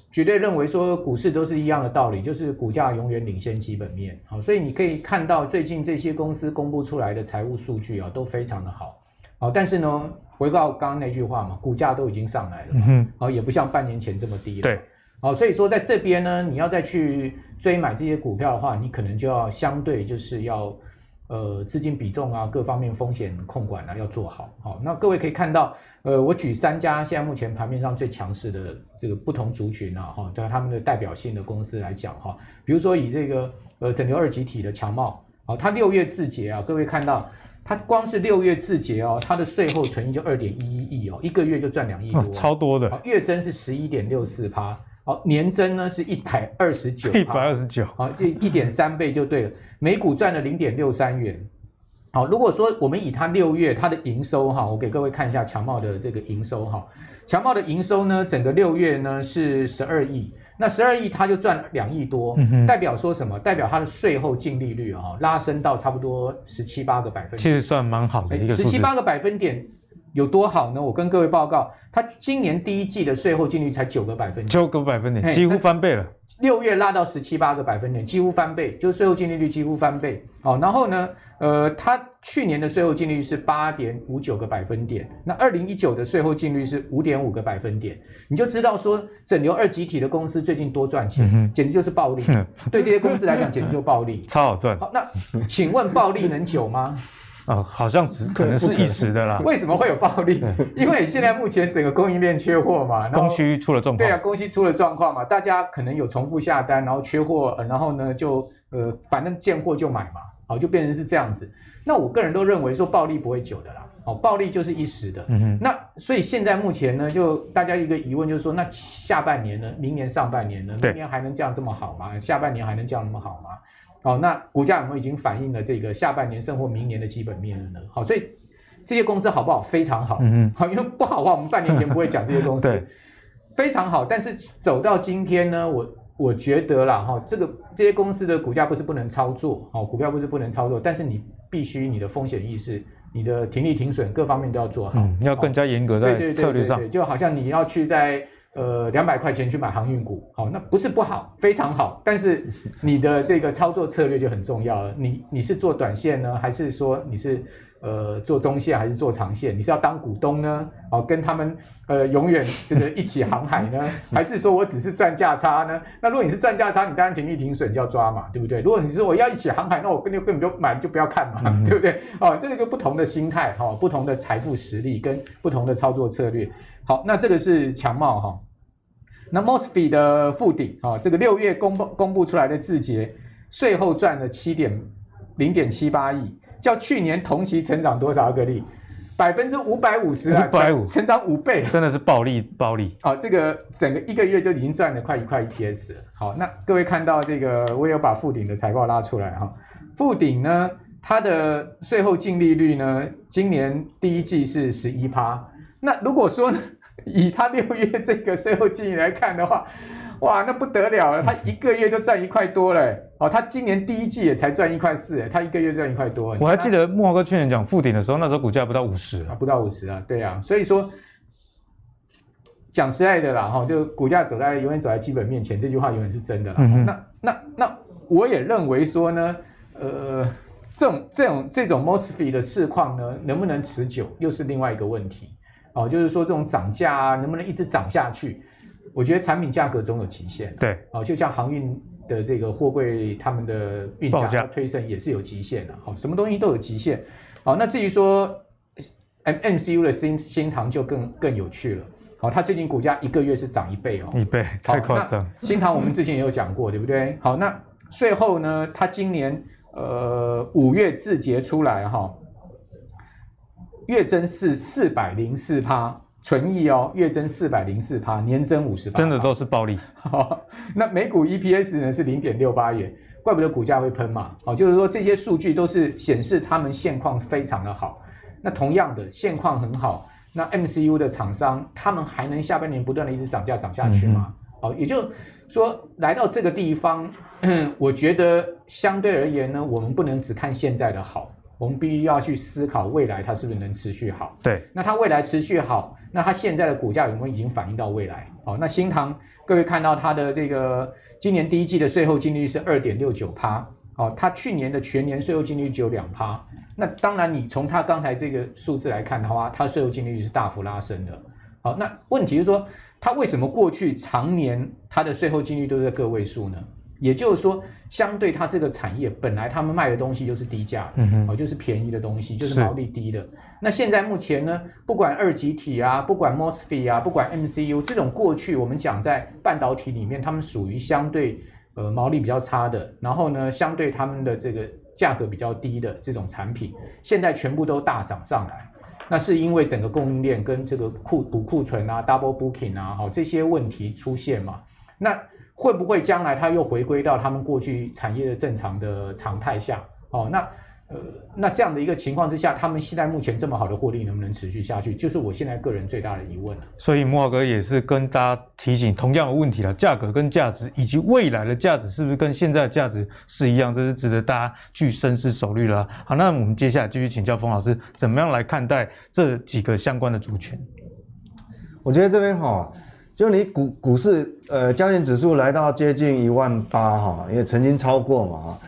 绝对认为说股市都是一样的道理，就是股价永远领先基本面。好，所以你可以看到最近这些公司公布出来的财务数据啊，都非常的好。好，但是呢，回到刚刚那句话嘛，股价都已经上来了，嗯，好，也不像半年前这么低了。对，好，所以说在这边呢，你要再去追买这些股票的话，你可能就要相对就是要。呃，资金比重啊，各方面风险控管啊，要做好。好，那各位可以看到，呃，我举三家现在目前盘面上最强势的这个不同族群啊，哈，在他们的代表性的公司来讲，哈，比如说以这个呃整流二极体的强茂，好，它六月自结啊，各位看到，它光是六月自结哦，它的税后存益就二点一一亿哦，一个月就赚两亿多，超多的，月增是十一点六四趴。好，年增呢是一百二十九，(laughs) 一百二十九，好，这一点三倍就对了，每股赚了零点六三元。好，如果说我们以它六月它的营收哈，我给各位看一下强茂的这个营收哈，强茂的营收呢，整个六月呢是十二亿，那十二亿他就赚两亿多，代表说什么？代表他的税后净利率啊拉升到差不多十七八个百分点，其实算蛮好的一个，十七八个百分点。有多好呢？我跟各位报告，它今年第一季的税后净利率才九个百分点，九个百分点，几乎翻倍了。六月拉到十七八个百分点，几乎翻倍，就是税后净利率几乎翻倍。好，然后呢，呃，它去年的税后净利率是八点五九个百分点，那二零一九的税后净利率是五点五个百分点，你就知道说整流二极体的公司最近多赚钱，嗯、简直就是暴利。(laughs) 对这些公司来讲，简直就暴利，超好赚。好，那请问暴利能久吗？啊、哦，好像只可能是一时的啦。为什么会有暴利？因为现在目前整个供应链缺货嘛，供需出了状况。对啊，供需出了状况嘛，大家可能有重复下单，然后缺货，呃、然后呢就呃反正见货就买嘛，好，就变成是这样子。那我个人都认为说暴利不会久的啦，哦，暴利就是一时的。嗯哼。那所以现在目前呢，就大家一个疑问就是说，那下半年呢，明年上半年呢，明年还能这样这么好吗？下半年还能这样那么好吗？好，那股价有没有已经反映了这个下半年甚或明年的基本面了呢？好，所以这些公司好不好？非常好。嗯嗯。好，因为不好的话，我们半年前不会讲这些公司。(laughs) 非常好，但是走到今天呢，我我觉得啦，哈，这个这些公司的股价不是不能操作，好，股票不是不能操作，但是你必须你的风险意识、你的停利停损各方面都要做好，嗯、要更加严格在策略上。对对对对对，就好像你要去在。呃，两百块钱去买航运股，好，那不是不好，非常好，但是 (laughs) 你的这个操作策略就很重要了。你你是做短线呢，还是说你是呃做中线，还是做长线？你是要当股东呢，哦，跟他们呃永远这个一起航海呢，还是说我只是赚价差呢？那如果你是赚价差，你当然停利停损就要抓嘛，对不对？如果你是说我要一起航海，那我根本根本就买就不要看嘛，嗯、对不对？哦，这个就不同的心态哈、哦，不同的财富实力跟不同的操作策略。好，那这个是强茂哈。那 Mosfet 的富鼎啊，这个六月公布公布出来的自结，税后赚了七点零点七八亿，较去年同期成长多少个例？百分之五百五十啊，五百五成长五倍，真的是暴利暴利。好，这个整个一个月就已经赚了快一块 EPS 了。好，那各位看到这个，我有把富鼎的财报拉出来哈。富鼎呢，它的税后净利率呢，今年第一季是十一趴。那如果说呢，(laughs) 以他六月这个税后净利来看的话，哇，那不得了了！他一个月就赚一块多了，哦，他今年第一季也才赚一块四，他一个月赚一块多。我还记得木华哥去年讲富鼎的时候，那时候股价不到五十啊，不到五十啊，对啊，所以说讲实在的啦，哈，就股价走在永远走在基本面前，这句话永远是真的啦。嗯、那那那我也认为说呢，呃，这种这种这种 Mosfet 的市况呢，能不能持久，又是另外一个问题。哦，就是说这种涨价啊，能不能一直涨下去？我觉得产品价格总有极限。对，哦，就像航运的这个货柜，他们的运价推升也是有极限的。好、哦，什么东西都有极限。好、哦，那至于说 M M C U 的新新唐就更更有趣了。好、哦，它最近股价一个月是涨一倍哦，一倍太夸张。新塘我们之前也有讲过，对不对？好，那税后呢，它今年呃五月自结出来哈。哦月增是四百零四趴，纯益哦，月增四百零四趴，年增五十八，真的都是暴利。(laughs) 那每股 EPS 呢是零点六八元，怪不得股价会喷嘛。哦，就是说这些数据都是显示他们现况非常的好。那同样的现况很好，那 MCU 的厂商他们还能下半年不断的一直涨价涨下去吗？哦、嗯，也就说来到这个地方，(clears throat) 我觉得相对而言呢，我们不能只看现在的好。我们必须要去思考未来它是不是能持续好。对，那它未来持续好，那它现在的股价有没有已经反映到未来？好，那新塘各位看到它的这个今年第一季的税后净利率是二点六九趴，好，它去年的全年税后净利率只有两趴。那当然，你从它刚才这个数字来看的话，它税后净利率是大幅拉升的。好，那问题是说，它为什么过去常年它的税后净利率都是在个位数呢？也就是说，相对它这个产业本来他们卖的东西就是低价，嗯哼，哦，就是便宜的东西，就是毛利低的。那现在目前呢，不管二极体啊，不管 MOSFET 啊，不管 MCU 这种过去我们讲在半导体里面，他们属于相对呃毛利比较差的，然后呢，相对他们的这个价格比较低的这种产品，现在全部都大涨上来。那是因为整个供应链跟这个库补库存啊，double booking 啊，好，这些问题出现嘛？那会不会将来它又回归到他们过去产业的正常的常态下？哦，那呃，那这样的一个情况之下，他们现在目前这么好的获利能不能持续下去？就是我现在个人最大的疑问。所以慕驊哥也是跟大家提醒同样的问题了：价格跟价值以及未来的价值是不是跟现在的价值是一样？这是值得大家去深思熟虑了。好，那我们接下来继续请教冯老师，怎么样来看待这几个相关的族群？我觉得这边哈。就你股股市，呃，加权指数来到接近一万八哈，也曾经超过嘛哈。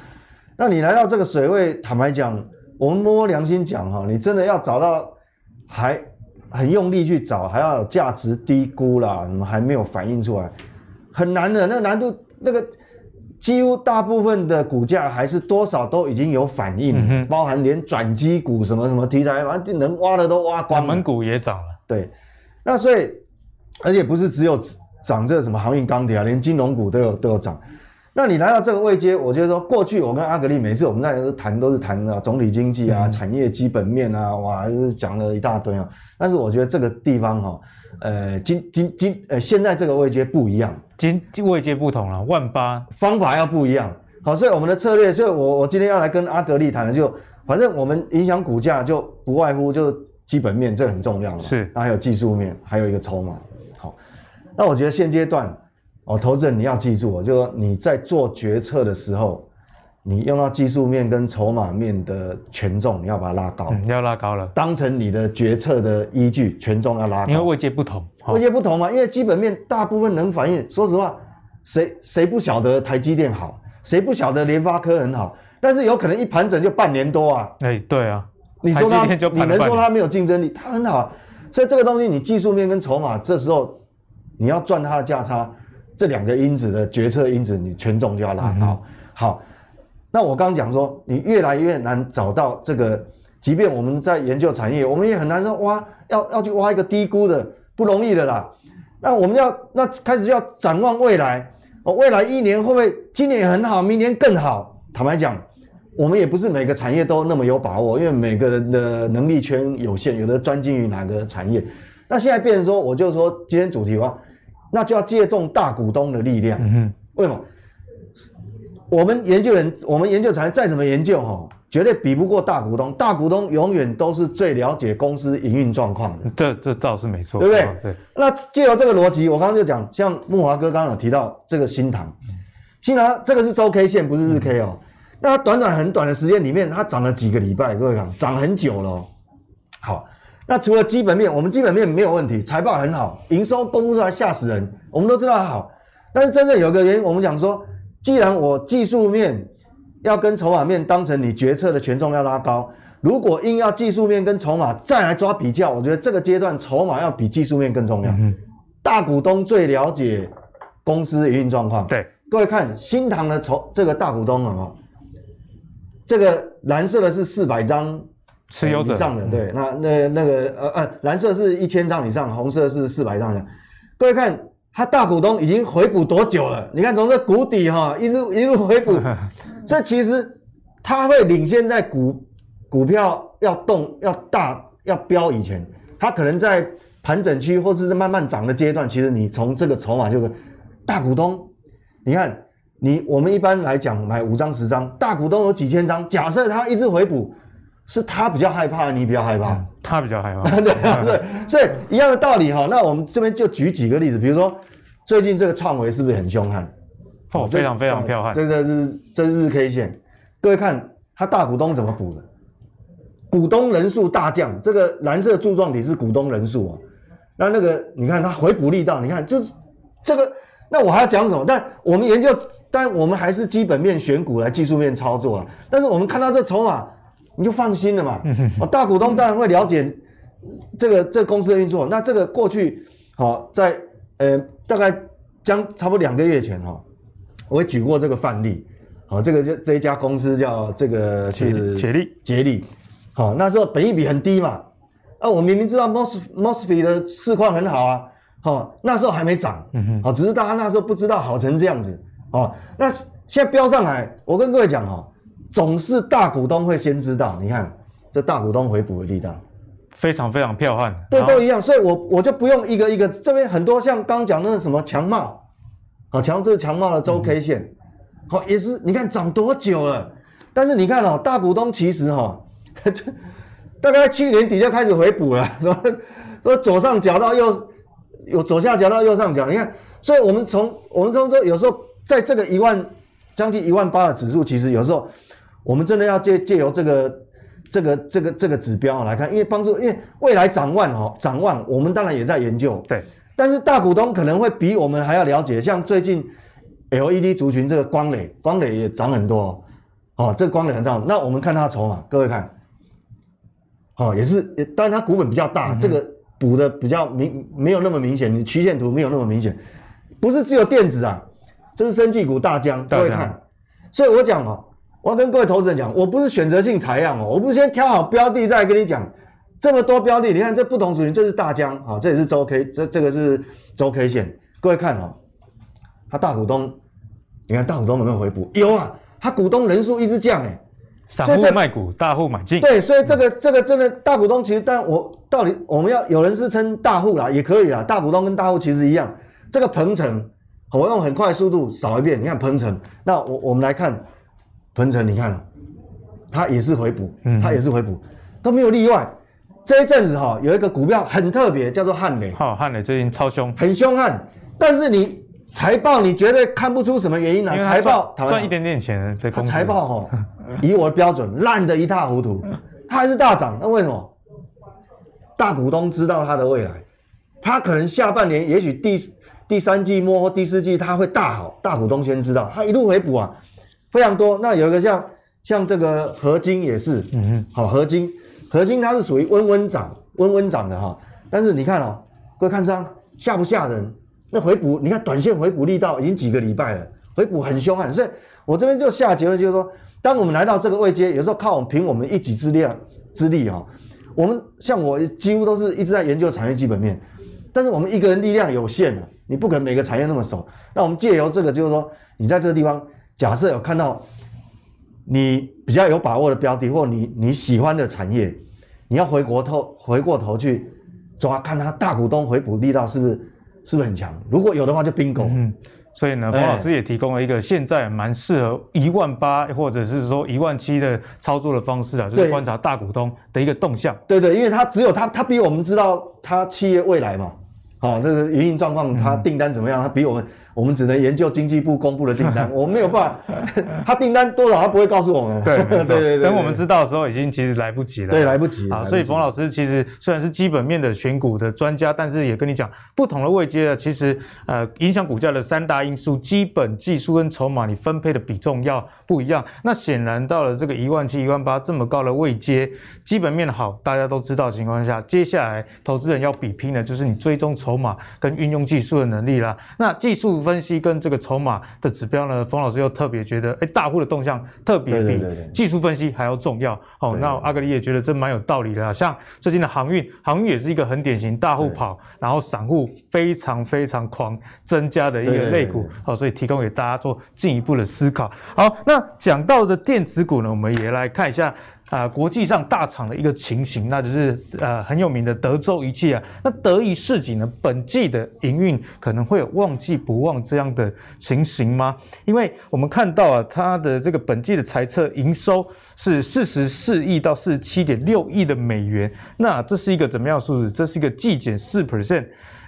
那你来到这个水位，坦白讲，我们摸摸良心讲哈，你真的要找到还很用力去找，还要有价值低估啦，什么还没有反映出来，很难的。那个难度，那个几乎大部分的股价还是多少都已经有反应，嗯、包含连转机股什么什么题材，反正能挖的都挖光了。我们股也涨了。对，那所以。而且不是只有涨这什么航运钢铁啊，连金融股都有都有涨。那你来到这个位阶，我觉得说过去我跟阿格力每次我们在谈都是谈啊总体经济啊、产业基本面啊，哇，讲了一大堆啊。但是我觉得这个地方哈，呃，今今今呃现在这个位阶不一样，今位阶不同了，万八方法要不一样。好，所以我们的策略，所以我我今天要来跟阿格力谈的就，反正我们影响股价就不外乎就基本面，这很重要了。是，那还有技术面，还有一个筹码。那我觉得现阶段，哦，投资人你要记住，就说你在做决策的时候，你用到技术面跟筹码面的权重，你要把它拉高，嗯，要拉高了，当成你的决策的依据，权重要拉高。因为位阶不同，位阶不同嘛，因为基本面大部分能反映。说实话，谁谁不晓得台积电好，谁不晓得联发科很好，但是有可能一盘整就半年多啊。哎，对啊，你说它，你能说它没有竞争力？它很好，所以这个东西你技术面跟筹码这时候。你要赚它的价差，这两个因子的决策因子，你权重就要拉高。好，那我刚讲说，你越来越难找到这个，即便我们在研究产业，我们也很难说挖，要要去挖一个低估的，不容易的啦。那我们要那开始就要展望未来，哦，未来一年会不会今年很好，明年更好？坦白讲，我们也不是每个产业都那么有把握，因为每个人的能力圈有限，有的专精于哪个产业。那现在变成说，我就说今天主题话，那就要借重大股东的力量。嗯哼，为什么？我们研究人，我们研究产业再怎么研究哈，绝对比不过大股东。大股东永远都是最了解公司营运状况的。这这倒是没错，对不对？哦、对。那借由这个逻辑，我刚刚就讲，像木华哥刚刚有提到这个新塘，新塘这个是周 K 线，不是日 K 哦。嗯、那它短短很短的时间里面，它涨了几个礼拜，各位看，涨很久了。好。那除了基本面，我们基本面没有问题，财报很好，营收公布出来吓死人，我们都知道它好。但是真正有个原因，我们讲说，既然我技术面要跟筹码面当成你决策的权重要拉高，如果硬要技术面跟筹码再来抓比较，我觉得这个阶段筹码要比技术面更重要。嗯、大股东最了解公司营运状况。对，各位看新唐的筹这个大股东啊，这个蓝色的是四百张。持有者以上的对，那那那个呃呃，蓝色是一千张以上，红色是四百张以上。各位看，它大股东已经回补多久了？你看从这谷底哈，一直一路回补，(laughs) 所以其实它会领先在股股票要动要大要飙以前，它可能在盘整区或者是慢慢涨的阶段，其实你从这个筹码就是大股东，你看你我们一般来讲买五张十张，大股东有几千张，假设他一直回补。是他比较害怕，你比较害怕，嗯、他比较害怕，(laughs) 对啊，对，所以一样的道理哈。那我们这边就举几个例子，比如说最近这个创维是不是很凶悍？哦，非常非常彪悍。这个是这是日 K 线，各位看他大股东怎么补的？股东人数大降，这个蓝色柱状体是股东人数啊。那那个你看它回补力道，你看就是这个。那我还要讲什么？但我们研究，但我们还是基本面选股来技术面操作啊。但是我们看到这筹码，你就放心了嘛。哦，大股东当然会了解这个这个公司的运作。那这个过去，好在呃大概将差不多两个月前哈，我也举过这个范例。好，这个这这一家公司叫这个是捷力捷力。好，那时候本益比很低嘛。啊，我明明知道 Mos Mosfet 的市况很好啊。哦，那时候还没涨，嗯哼，哦，只是大家那时候不知道好成这样子，哦，那现在飙上来，我跟各位讲哈，总是大股东会先知道，你看这大股东回补的力道，非常非常彪悍，对，都一样，所以我我就不用一个一个，这边很多像刚讲那个什么强茂，好强，这是强茂的周 K 线，好、嗯、也是，你看涨多久了，但是你看哦，大股东其实哈，(laughs) 大概去年底就开始回补了，(laughs) 说说左上角到右。有左下角到右上角，你看，所以我们从我们从这有时候在这个一万将近一万八的指数，其实有时候我们真的要借借由这个这个这个这个指标来看，因为帮助，因为未来展望哦，展望我们当然也在研究，对，但是大股东可能会比我们还要了解，像最近 LED 族群这个光磊，光磊也涨很多哦，这个光磊很涨，那我们看它的筹码，各位看，哦，也是，当然它股本比较大，嗯、这个。补的比较明，没有那么明显，你曲线图没有那么明显，不是只有电子啊，这是生技股大疆，各位看，所以我讲哦，我要跟各位投资人讲，我不是选择性采样哦，我不是先挑好标的再跟你讲，这么多标的，你看这不同族群，这是大疆，啊，这也是周 K，这这个是周 K 线，各位看哦，他大股东，你看大股东有没有回补？有啊，他股东人数一直降哎。散户卖股，大户买进。对，所以这个这个真的大股东其实，但我到底我们要有人是称大户啦，也可以啦。大股东跟大户其实一样。这个鹏程，我用很快速度扫一遍，你看鹏程。那我我们来看鹏程，你看，它也是回补，它也是回补，嗯、都没有例外。这一阵子哈，有一个股票很特别，叫做汉磊。好，汉磊最近超凶，很凶悍，但是你。财报你绝对看不出什么原因来、啊。财报赚一点点钱的公司，财报哈，(laughs) 以我的标准烂得一塌糊涂，它还是大涨，那为什么？大股东知道它的未来，它可能下半年也许第第三季末或第四季它会大好，大股东先知道，它一路回补啊，非常多。那有一个像像这个合金也是，嗯嗯，好合金，合金它是属于温温涨，温温涨的哈，但是你看哦，各位看这样吓不吓人？那回补，你看短线回补力道已经几个礼拜了，回补很凶悍，所以我这边就下结论，就是说，当我们来到这个位阶，有时候靠我们凭我们一己之力之力哈，我们像我几乎都是一直在研究产业基本面，但是我们一个人力量有限，你不可能每个产业那么熟。那我们借由这个，就是说，你在这个地方，假设有看到你比较有把握的标的，或你你喜欢的产业，你要回国头回过头去抓，看它大股东回补力道是不是。是不是很强？如果有的话，就 bingo。嗯，所以呢，冯老师也提供了一个现在蛮适合一万八或者是说一万七的操作的方式啊，就是观察大股东的一个动向。对对，因为他只有他，他比我们知道他企业未来嘛，好，这个营运状况，他订单怎么样，他比我们。我们只能研究经济部公布的订单，(laughs) 我们没有办法，他订单多少他不会告诉我们。(laughs) 对对对对，等我们知道的时候，已经其实来不及了。对，来不及。啊，所以冯老师其实虽然是基本面的选股的专家，但是也跟你讲，不同的位阶啊，其实呃影响股价的三大因素，基本技术跟筹码，你分配的比重要不一样。那显然到了这个一万七、一万八这么高的位阶，基本面好，大家都知道的情况下，接下来投资人要比拼的就是你追踪筹码跟运用技术的能力啦。那技术分析跟这个筹码的指标呢，冯老师又特别觉得，哎，大户的动向特别比技术分析还要重要。哦，那阿格里也觉得这蛮有道理的啊。像最近的航运，航运也是一个很典型大户跑，然后散户非常非常狂增加的一个类股。好，所以提供给大家做进一步的思考。好，那讲到的电子股呢，我们也来看一下。啊、呃，国际上大厂的一个情形，那就是呃很有名的德州仪器啊。那德仪市井呢，本季的营运可能会有旺季不旺这样的情形吗？因为我们看到啊，它的这个本季的财测营收是四十四亿到四十七点六亿的美元，那这是一个怎么样数字？这是一个季减四 percent。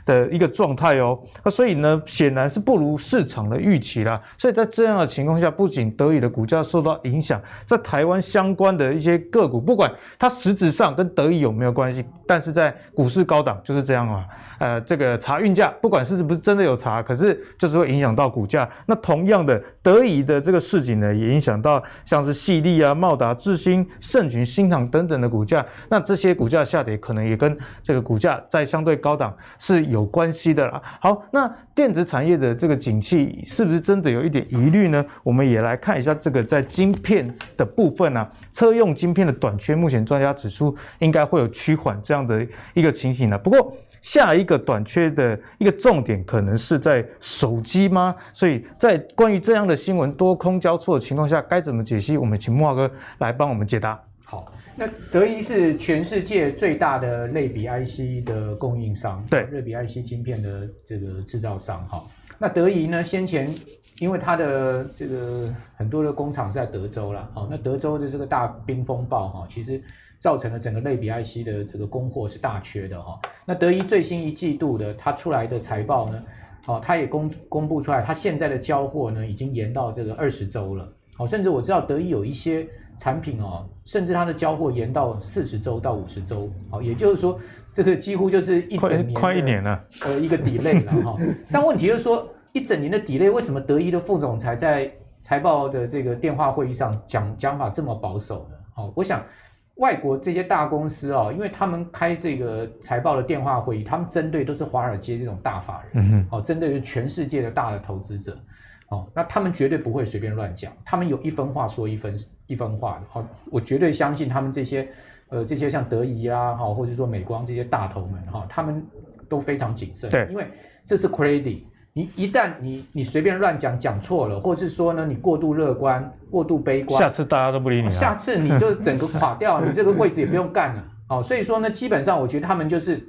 的一个状态哦。那所以呢，显然是不如市场的预期啦。所以在这样的情况下，不仅德仪的股价受到影响，在台湾相关的一些个股，不管它实质上跟德仪有没有关系，但是在股市高档就是这样啊。呃，这个查运价，不管是不是真的有查，可是就是会影响到股价。那同样的，德仪的这个市井呢，也影响到像是矽力啊、茂达、智新、盛群、新唐等等的股价。那这些股价下跌，可能也跟这个股价在相对高档是有有关系的啦。好，那电子产业的这个景气是不是真的有一点疑虑呢？我们也来看一下这个在晶片的部分啊，车用晶片的短缺，目前专家指出应该会有趋缓这样的一个情形呢。不过，下一个短缺的一个重点可能是在手机吗？所以在关于这样的新闻多空交错的情况下，该怎么解析？我们请慕驊哥来帮我们解答。好，那德仪是全世界最大的类比 IC 的供应商，对，类比 IC 晶片的这个制造商。哈，那德仪呢，先前因为它的这个很多的工厂是在德州啦，好，那德州的这个大冰风暴哈，其实。造成了整个类比 IC 的这个供货是大缺的哈。那德仪最新一季度的它出来的财报呢，哦，它也公公布出来，它现在的交货呢已经延到这个二十周了。哦，甚至我知道德仪有一些产品哦，甚至它的交货延到四十周到五十周。哦，也就是说，这个几乎就是一整年快一年了，呃，一个 delay 了哈。(laughs) 但问题就是说，一整年的 delay，为什么德仪的副总裁在财报的这个电话会议上讲讲法这么保守呢？哦，我想。外国这些大公司哦，因为他们开这个财报的电话会议，他们针对都是华尔街这种大法人，嗯哼，哦，针对是全世界的大的投资者，哦，那他们绝对不会随便乱讲，他们有一分话说一分一分话的，好，我绝对相信他们这些，呃，这些像德仪啊，哈，或者说美光这些大头们，哈，他们都非常谨慎，对，因为这是 credit。你一旦你你随便乱讲讲错了，或是说呢，你过度乐观、过度悲观，下次大家都不理你了，下次你就整个垮掉，(laughs) 你这个位置也不用干了。哦，所以说呢，基本上我觉得他们就是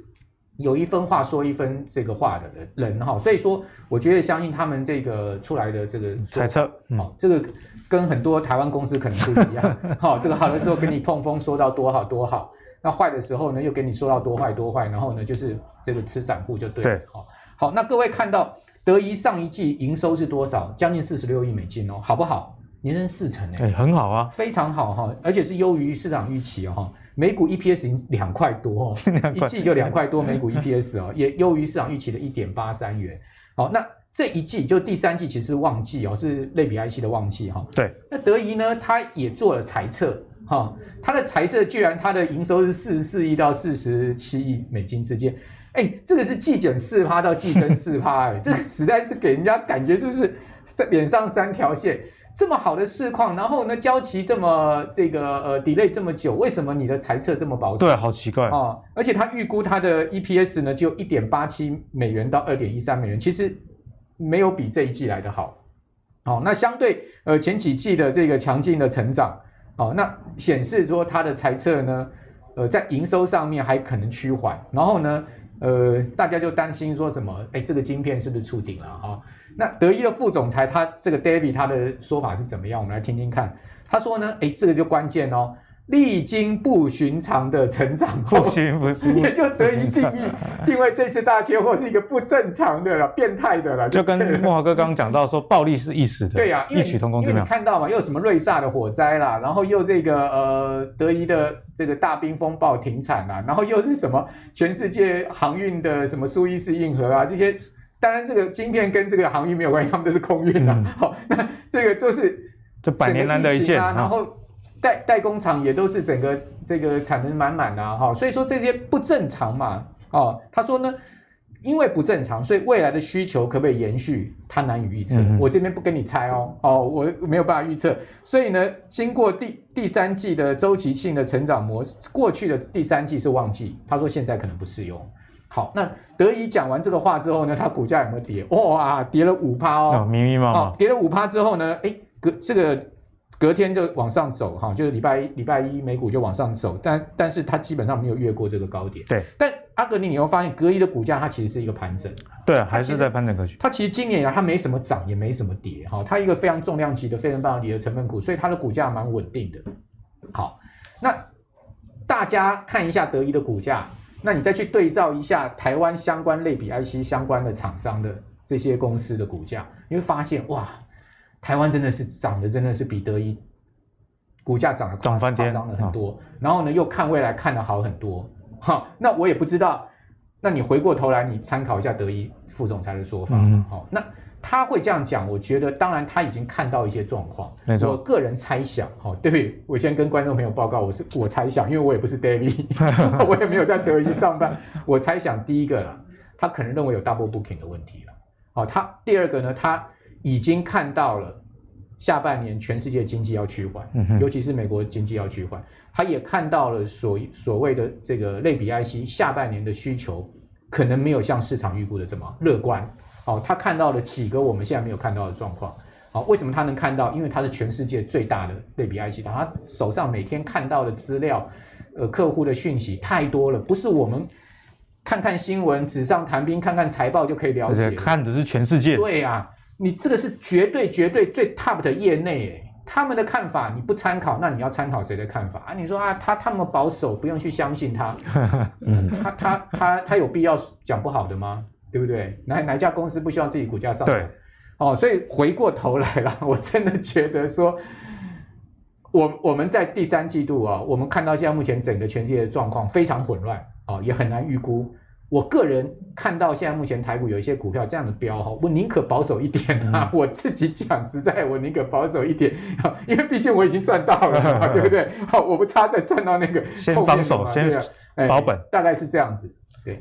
有一分话说一分这个话的人哈。所以说，我觉得相信他们这个出来的这个猜测，好、嗯哦，这个跟很多台湾公司可能不一样。好、(laughs) 哦，这个好的时候给你碰风说到多好多好，那坏的时候呢又给你说到多坏多坏，然后呢就是这个吃散户就对了。对，好、哦，好，那各位看到。德仪上一季营收是多少？将近四十六亿美金哦，好不好？年增四成哎，很好啊，非常好哈，而且是优于市场预期哦。每股 EPS 两块多哦，(laughs) 一季就两块多每股 EPS 哦，也优于市场预期的一点八三元。好，那这一季就第三季其实是旺季哦，是类比 IC 的旺季哈。对，那德仪呢，它也做了财测哈，它的财测居然它的营收是四十四亿到四十七亿美金之间。哎，这个是季减四趴到季增四趴，哎，这个实在是给人家感觉就是脸上三条线，这么好的市况，然后呢，交期这么这个呃 delay 这么久，为什么你的财测这么保守？对，好奇怪啊、哦！而且他预估他的 EPS 呢，就一点八七美元到二点一三美元，其实没有比这一季来的好。哦，那相对呃前几季的这个强劲的成长，哦，那显示说他的财测呢，呃，在营收上面还可能趋缓，然后呢。呃，大家就担心说什么？哎，这个晶片是不是触顶了哈？那德仪的副总裁他这个 David 他的说法是怎么样？我们来听听看。他说呢，哎，这个就关键哦。历经不寻常的成长，不行不行，也就得以定义 (laughs) 定位这次大缺货是一个不正常的了，变态的了。就跟莫华哥刚刚讲到说，暴力是一时的，对呀、啊，异曲同工之妙。你看到嘛，又什么瑞萨的火灾啦，然后又这个呃德仪的这个大冰风暴停产啦，然后又是什么全世界航运的什么苏伊士运河啊这些，当然这个晶片跟这个航运没有关系，他们都是空运啊。好、嗯，那这个都是这百年难得一见，然后。代代工厂也都是整个这个产能满满啊，哈，所以说这些不正常嘛，哦，他说呢，因为不正常，所以未来的需求可不可以延续，他难以预测。嗯、我这边不跟你猜哦，哦，我没有办法预测。所以呢，经过第第三季的周期性的成长模式，过去的第三季是旺季，他说现在可能不适用。好，那德仪讲完这个话之后呢，它股价有没有跌？哇，跌了五趴哦，密密麻麻，哦，跌了五趴之后呢，哎，隔这个。隔天就往上走哈，就是礼拜一礼拜一美股就往上走，但但是它基本上没有越过这个高点。对，但阿格尼你会发现，隔一的股价它其实是一个盘整。对，还是在盘整格局。它其实今年以来它没什么涨，也没什么跌哈，它一个非常重量级的非常半导体的成分股，所以它的股价蛮稳定的。好，那大家看一下德仪的股价，那你再去对照一下台湾相关类比 IC 相关的厂商的这些公司的股价，你会发现哇，台湾真的是涨的真的是比德一股价涨得涨翻天，涨了很多。然后呢，又看未来看得好很多。哈，那我也不知道。那你回过头来，你参考一下德一副总裁的说法。嗯，好，那他会这样讲，我觉得当然他已经看到一些状况。没错。我个人猜想，哈，对不对？我先跟观众朋友报告，我是我猜想，因为我也不是 David，(laughs) 我也没有在德一上班。我猜想第一个啦，他可能认为有 double booking 的问题了。好，他第二个呢，他已经看到了下半年全世界经济要趋缓，嗯，尤其是美国经济要趋缓。他也看到了所所谓的这个类比 IC 下半年的需求可能没有像市场预估的这么乐观。哦，他看到了几个我们现在没有看到的状况。好，为什么他能看到？因为他是全世界最大的类比 IC，他手上每天看到的资料，呃，客户的讯息太多了，不是我们看看新闻、纸上谈兵、看看财报就可以了解。看的是全世界。对啊，你这个是绝对绝对最 top 的业内诶。他们的看法你不参考，那你要参考谁的看法啊？你说啊，他他们保守，不用去相信他。(laughs) 嗯，他他他他有必要讲不好的吗？对不对？哪哪家公司不希望自己股价上涨？对，哦，所以回过头来了，(laughs) 我真的觉得说，我我们在第三季度啊，我们看到现在目前整个全世界的状况非常混乱啊，也很难预估。我个人看到现在目前台股有一些股票这样的标哈，我宁可保守一点啊！我自己讲实在，我宁可保守一点，因为毕竟我已经赚到了，(laughs) 对不对？好，我不差再赚到那个先防守，先保本，大概是这样子。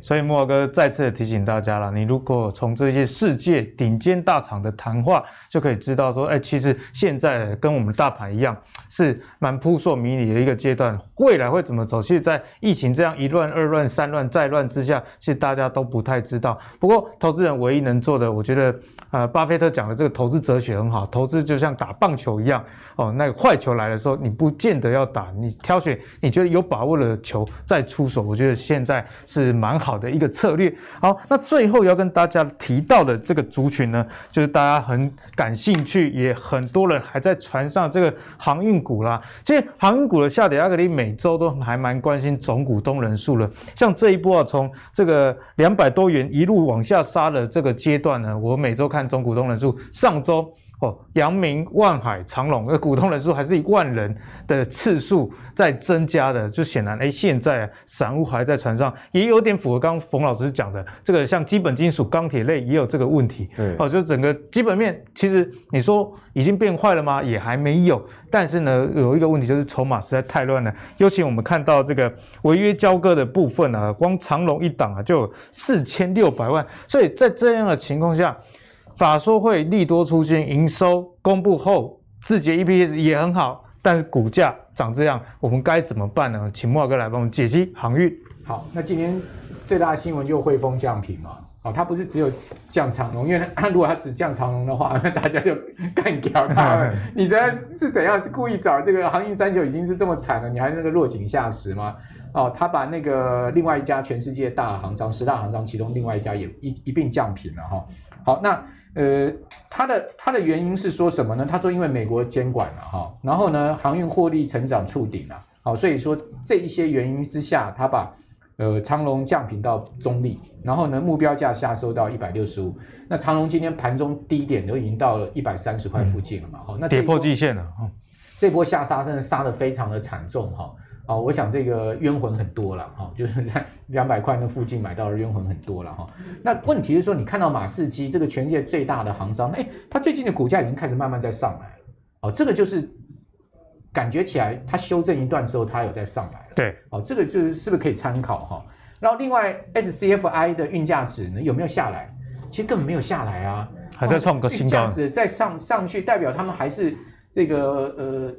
所以莫哥再次提醒大家了，你如果从这些世界顶尖大厂的谈话，就可以知道说，哎，其实现在跟我们大盘一样，是蛮扑朔迷离的一个阶段，未来会怎么走？其实，在疫情这样一乱、二乱、三乱、再乱之下，其实大家都不太知道。不过，投资人唯一能做的，我觉得，呃，巴菲特讲的这个投资哲学很好，投资就像打棒球一样，哦，那个坏球来的时候，你不见得要打，你挑选你觉得有把握的球再出手。我觉得现在是蛮。好的一个策略。好，那最后要跟大家提到的这个族群呢，就是大家很感兴趣，也很多人还在船上这个航运股啦。其实航运股的下跌，阿格里每周都还蛮关心总股东人数了。像这一波啊，从这个两百多元一路往下杀的这个阶段呢，我每周看总股东人数，上周。哦，阳明、万海、长隆的股东人数还是以万人的次数在增加的，就显然，哎，现在散户还在船上，也有点符合刚刚冯老师讲的，这个像基本金属、钢铁类也有这个问题。对，哦，就整个基本面，其实你说已经变坏了吗？也还没有。但是呢，有一个问题就是筹码实在太乱了，尤其我们看到这个违约交割的部分啊，光长隆一档啊就有四千六百万，所以在这样的情况下。法说会利多出尽，营收公布后，字节 EPS 也很好，但是股价涨这样，我们该怎么办呢？请莫哥来帮我们解析航运。好，那今天最大的新闻就汇丰降评嘛。好，它不是只有降长荣，因为它 (coughs) 如果它只降长荣的话，那大家就干掉它了。(laughs) 你这是怎样故意找这个航运三九已经是这么惨了，你还那个落井下石吗？哦，他把那个另外一家全世界大航商十大航商其中另外一家也一一并降评了哈。好，那。呃，他的他的原因是说什么呢？他说因为美国监管了哈，然后呢，航运获利成长触顶了，好，所以说这一些原因之下，他把呃长隆降评到中立，然后呢，目标价下收到一百六十五。那长隆今天盘中低点都已经到了一百三十块附近了嘛，好、嗯，那跌破季线了，这波下杀真的杀得非常的惨重哈。哦，我想这个冤魂很多了哈，就是 (laughs) 在两百块那附近买到的冤魂很多了哈。那问题是说，你看到马士基这个全世界最大的行商，哎，它最近的股价已经开始慢慢在上来了。哦，这个就是感觉起来它修正一段之后，它有在上来了。对，哦，这个就是是不是可以参考哈？然后另外 SCFI 的运价值呢有没有下来？其实根本没有下来啊，还在创个新高。运价值再上上去，代表他们还是这个呃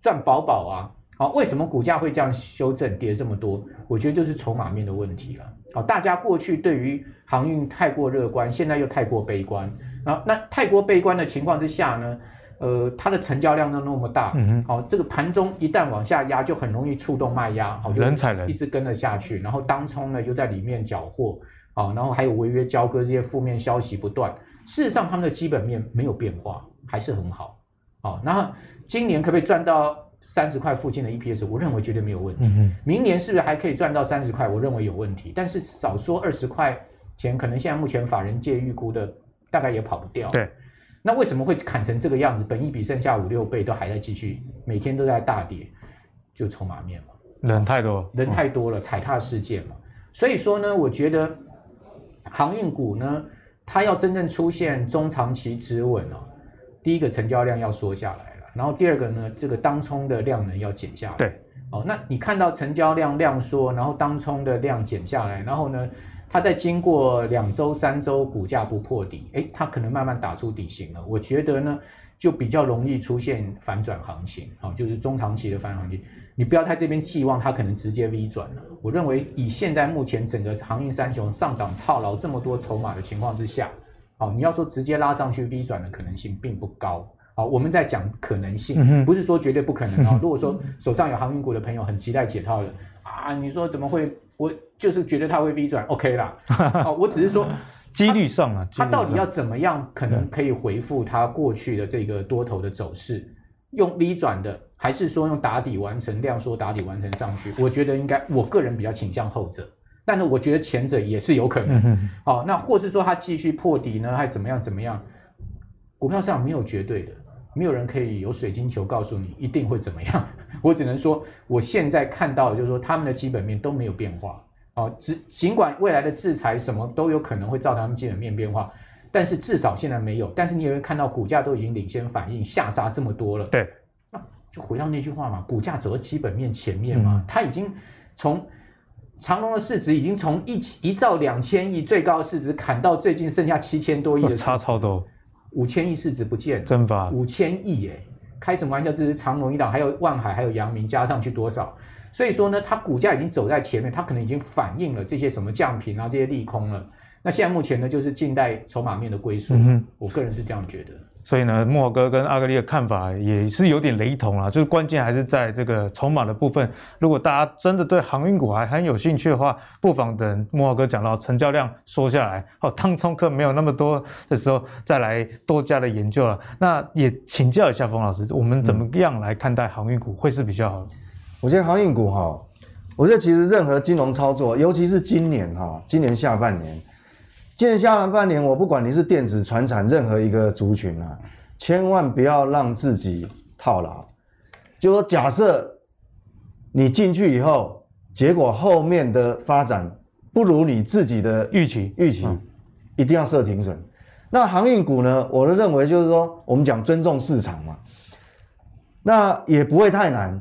赚饱饱啊。好，为什么股价会这样修正跌这么多？我觉得就是筹码面的问题了。好，大家过去对于航运太过乐观，现在又太过悲观。那那太过悲观的情况之下呢，呃，它的成交量都那么大，嗯，好，这个盘中一旦往下压，就很容易触动卖压，好，就一直跟了下去。然后当冲呢又在里面缴获，啊，然后还有违约交割这些负面消息不断。事实上，他们的基本面没有变化，还是很好。好，然后今年可不可以赚到？三十块附近的 EPS，我认为绝对没有问题。嗯、明年是不是还可以赚到三十块？我认为有问题。但是少说二十块钱，可能现在目前法人界预估的大概也跑不掉。对，那为什么会砍成这个样子？本益比剩下五六倍都还在继续，每天都在大跌，就筹码面嘛。人太多，人太多了，踩踏事件嘛。所以说呢，我觉得航运股呢，它要真正出现中长期止稳哦，第一个成交量要缩下来。然后第二个呢，这个当冲的量能要减下来。对，哦，那你看到成交量量缩，然后当冲的量减下来，然后呢，它在经过两周、三周，股价不破底，诶，它可能慢慢打出底型了。我觉得呢，就比较容易出现反转行情，啊、哦，就是中长期的反转行情。你不要在这边寄望它可能直接 V 转了。我认为以现在目前整个航运三雄上档套牢这么多筹码的情况之下，哦，你要说直接拉上去 V 转的可能性并不高。好，我们在讲可能性，不是说绝对不可能啊。(laughs) 如果说手上有航运股的朋友很期待解套的啊，你说怎么会？我就是觉得它会 V 转，OK 啦。(laughs) 哦，我只是说 (laughs) 几率上啊，它到底要怎么样可能可以回复它过去的这个多头的走势？用 V 转的，还是说用打底完成量缩打底完成上去？我觉得应该，我个人比较倾向后者。但是我觉得前者也是有可能。好，那或是说它继续破底呢，还怎么样？怎么样？股票上没有绝对的。没有人可以有水晶球告诉你一定会怎么样，我只能说，我现在看到的就是说他们的基本面都没有变化啊，只尽管未来的制裁什么都有可能会造成他们基本面变化，但是至少现在没有。但是你也会看到股价都已经领先反应下杀这么多了，对，那就回到那句话嘛，股价走在基本面前面嘛，它已经从长隆的市值已经从一一兆两千亿最高的市值砍到最近剩下七千多亿的，差超多。五千亿市值不见，蒸发五千亿耶，开什么玩笑？这是长隆一档，还有万海，还有阳明，加上去多少？所以说呢，它股价已经走在前面，它可能已经反映了这些什么降频啊，这些利空了。那现在目前呢，就是近代筹码面的归宿。嗯、我个人是这样觉得。所以呢，莫哥跟阿格力的看法也是有点雷同啦，就是关键还是在这个筹码的部分。如果大家真的对航运股还很有兴趣的话，不妨等莫哥讲到成交量缩下来，哦，当冲客没有那么多的时候，再来多加的研究了。那也请教一下冯老师，我们怎么样来看待航运股会是比较好的？我觉得航运股哈，我觉得其实任何金融操作，尤其是今年哈，今年下半年。今年下半年，我不管你是电子、船产任何一个族群啊，千万不要让自己套牢。就说假设你进去以后，结果后面的发展不如你自己的预期，预期一定要设停损。那航运股呢？我的认为就是说，我们讲尊重市场嘛，那也不会太难。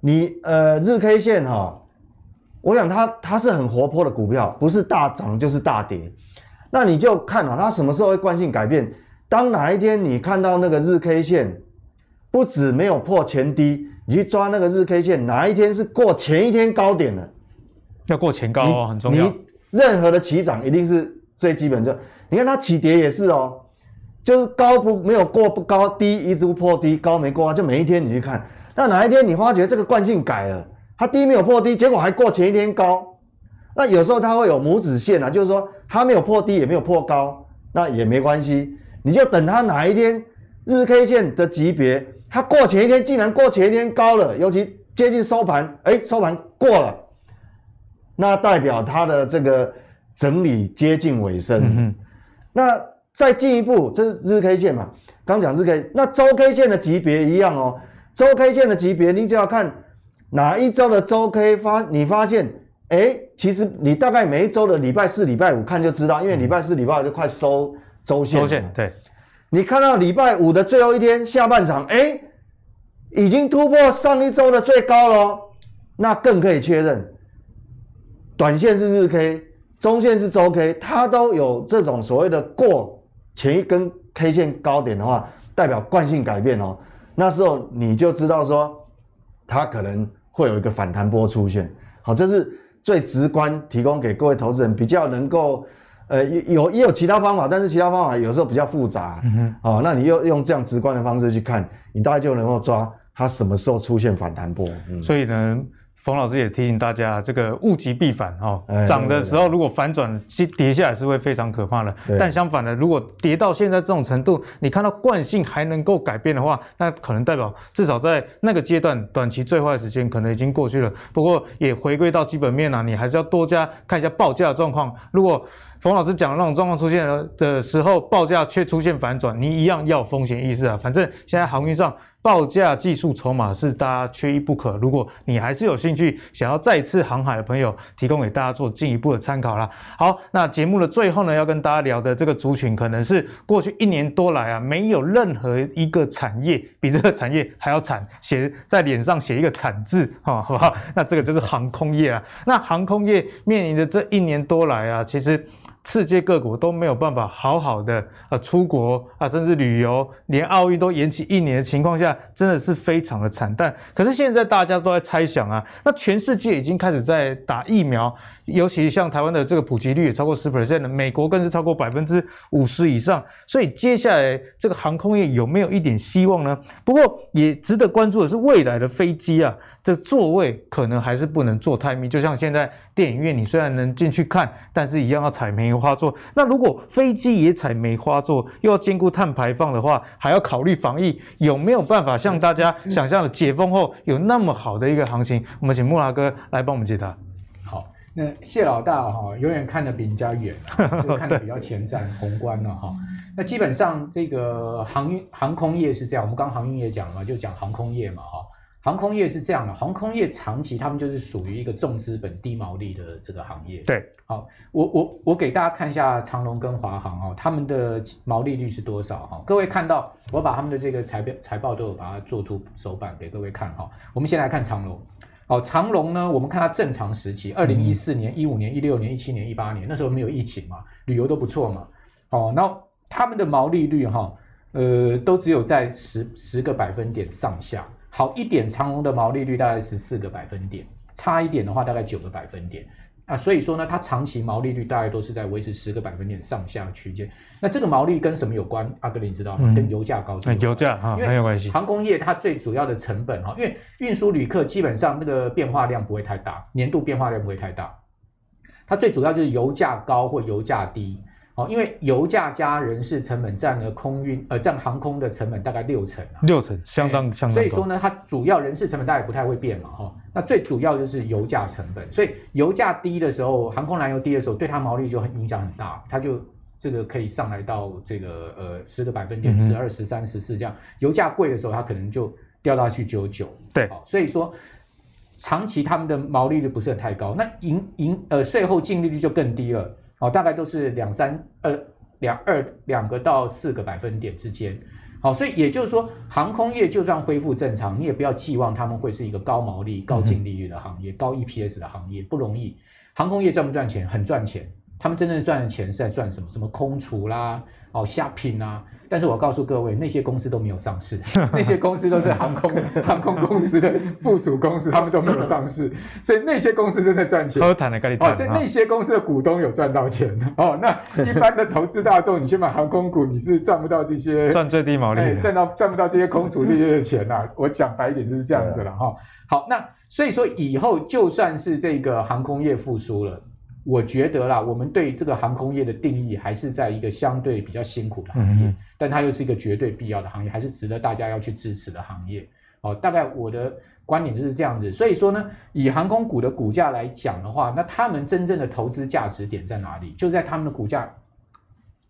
你呃日 K 线哈。我想它它是很活泼的股票，不是大涨就是大跌，那你就看啊，它什么时候会惯性改变？当哪一天你看到那个日 K 线不止没有破前低，你去抓那个日 K 线，哪一天是过前一天高点的？要过前高哦，很重要。你任何的起涨一定是最基本的，你看它起跌也是哦，就是高不没有过不高，低一直不破低，高没过啊，就每一天你去看，那哪一天你发觉这个惯性改了？它低没有破低，结果还过前一天高，那有时候它会有母子线啊，就是说它没有破低也没有破高，那也没关系，你就等它哪一天日 K 线的级别，它过前一天竟然过前一天高了，尤其接近收盘，哎，收盘过了，那代表它的这个整理接近尾声。嗯、那再进一步，这是日 K 线嘛，刚讲日 K，那周 K 线的级别一样哦，周 K 线的级别你只要看。哪一周的周 K 发，你发现，哎，其实你大概每一周的礼拜四、礼拜五看就知道，因为礼拜四、礼拜五就快收周线。周线，对。你看到礼拜五的最后一天下半场，哎，已经突破上一周的最高了，那更可以确认，短线是日 K，中线是周 K，它都有这种所谓的过前一根 K 线高点的话，代表惯性改变哦。那时候你就知道说。它可能会有一个反弹波出现，好，这是最直观提供给各位投资人比较能够，呃，有也有其他方法，但是其他方法有时候比较复杂，嗯哼，好，那你又用这样直观的方式去看，你大概就能够抓它什么时候出现反弹波。嗯、所以呢，冯老师也提醒大家，这个物极必反哦，哎、涨的时候如果反转，跌下来是会非常可怕的。但相反的，如果跌到现在这种程度，你看到惯性还能够改变的话，那可能代表至少在那个阶段，短期最坏的时间可能已经过去了。不过也回归到基本面啊，你还是要多加看一下报价的状况。如果冯老师讲的那种状况出现了的时候，报价却出现反转，你一样要有风险意识啊。反正现在航运上。报价、技术、筹码是大家缺一不可。如果你还是有兴趣想要再次航海的朋友，提供给大家做进一步的参考啦。好，那节目的最后呢，要跟大家聊的这个族群，可能是过去一年多来啊，没有任何一个产业比这个产业还要惨，写在脸上写一个惨字，哈，好不好？那这个就是航空业啊。那航空业面临的这一年多来啊，其实。世界各国都没有办法好好的啊出国啊，甚至旅游，连奥运都延期一年的情况下，真的是非常的惨淡。可是现在大家都在猜想啊，那全世界已经开始在打疫苗，尤其像台湾的这个普及率也超过十 percent 了，美国更是超过百分之五十以上。所以接下来这个航空业有没有一点希望呢？不过也值得关注的是未来的飞机啊。这座位可能还是不能坐太密，就像现在电影院，你虽然能进去看，但是一样要采梅花座。那如果飞机也采梅花座，又要兼顾碳排放的话，还要考虑防疫，有没有办法像大家想象的解封后有那么好的一个行情？我们请木拉哥来帮我们解答。好，那谢老大哈，永远看得比人家远，(laughs) 就看得比较前瞻宏观了哈。那基本上这个航运航空业是这样，我们刚航运也讲了嘛，就讲航空业嘛哈。航空业是这样的，航空业长期他们就是属于一个重资本、低毛利的这个行业。对，好，我我我给大家看一下长荣跟华航哦，他们的毛利率是多少哈？各位看到，我把他们的这个财报财报都有把它做出手板给各位看哈。我们先来看长荣，好，长荣呢，我们看它正常时期，二零一四年、一五年、一六年、一七年、一八年，那时候没有疫情嘛，旅游都不错嘛。哦，那他们的毛利率哈，呃，都只有在十十个百分点上下。好一点，长隆的毛利率大概十四个百分点，差一点的话大概九个百分点啊，所以说呢，它长期毛利率大概都是在维持十个百分点上下区间。那这个毛利跟什么有关？阿哥你知道吗？嗯、跟油价高。油价哈，很有关系。航空业它最主要的成本哈，因为运输旅客基本上那个变化量不会太大，年度变化量不会太大，它最主要就是油价高或油价低。哦，因为油价加人事成本占了空运呃占航空的成本大概六成啊，六成相当相当高。所以说呢，它主要人事成本大概不太会变嘛，哈、哦。那最主要就是油价成本，所以油价低的时候，航空燃油低的时候，对它毛利就很影响很大，它就这个可以上来到这个呃十个百分点，十二、十三、十四这样。油价贵的时候，它可能就掉到去九九。对，好、哦，所以说长期他们的毛利率不是很太高，那盈盈呃税后净利率就更低了。好，大概都是两三呃两二两个到四个百分点之间。好，所以也就是说，航空业就算恢复正常，你也不要寄望他们会是一个高毛利、高净利率的行业、嗯、高 EPS 的行业，不容易。航空业赚不赚钱？很赚钱。他们真正赚的钱是在赚什么？什么空厨啦，哦，虾品啊。但是我告诉各位，那些公司都没有上市，那些公司都是航空 (laughs) 航空公司的附属公司，他们都没有上市，所以那些公司真的赚钱。哦，所以那些公司的股东有赚到钱哦。那一般的投资大众，你去买航空股，你是赚不到这些赚最低毛利，赚到赚不到这些空厨这些的钱呐、啊。我讲白一点就是这样子了哈。好，那所以说以后就算是这个航空业复苏了。我觉得啦，我们对这个航空业的定义还是在一个相对比较辛苦的行业，嗯、但它又是一个绝对必要的行业，还是值得大家要去支持的行业。哦，大概我的观点就是这样子。所以说呢，以航空股的股价来讲的话，那他们真正的投资价值点在哪里？就在他们的股价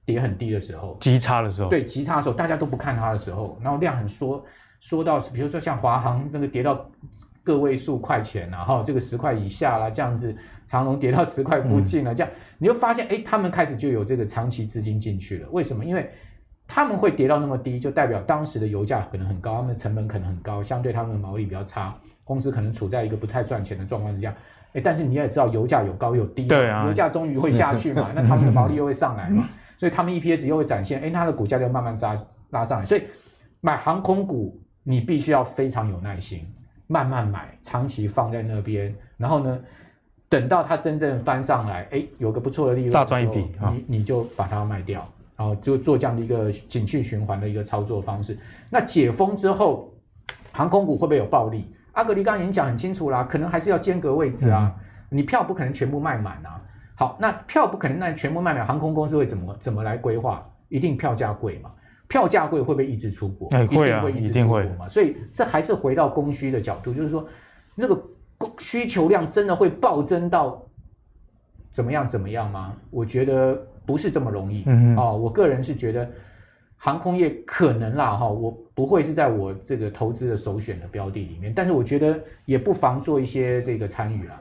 跌很低的时候，极差的时候，对，极差的时候，大家都不看它的时候，然后量很缩，缩到比如说像华航那个跌到。个位数块钱然后这个十块以下啦，这样子，长龙跌到十块附近了，这样你就发现，哎，他们开始就有这个长期资金进去了。为什么？因为他们会跌到那么低，就代表当时的油价可能很高，他们的成本可能很高，相对他们的毛利比较差，公司可能处在一个不太赚钱的状况之下。哎，但是你也知道，油价有高有低，对啊，油价终于会下去嘛，(laughs) 那他们的毛利又会上来嘛，所以他们 EPS 又会展现，哎，它的股价就慢慢拉拉上来。所以买航空股，你必须要非常有耐心。慢慢买，长期放在那边，然后呢，等到它真正翻上来，哎，有个不错的利润，大赚一笔，你你就把它卖掉，然后就做这样的一个景气循环的一个操作方式。那解封之后，航空股会不会有暴利？阿格力刚刚已经讲很清楚啦，可能还是要间隔位置啊，嗯、你票不可能全部卖满啊。好，那票不可能那全部卖满，航空公司会怎么怎么来规划？一定票价贵嘛？票价贵会不会抑制出国？哎，会啊，一定会嘛。所以这还是回到供需的角度，就是说，那个供需求量真的会暴增到怎么样怎么样吗？我觉得不是这么容易。嗯哦，我个人是觉得航空业可能啦哈，我不会是在我这个投资的首选的标的里面，但是我觉得也不妨做一些这个参与啦。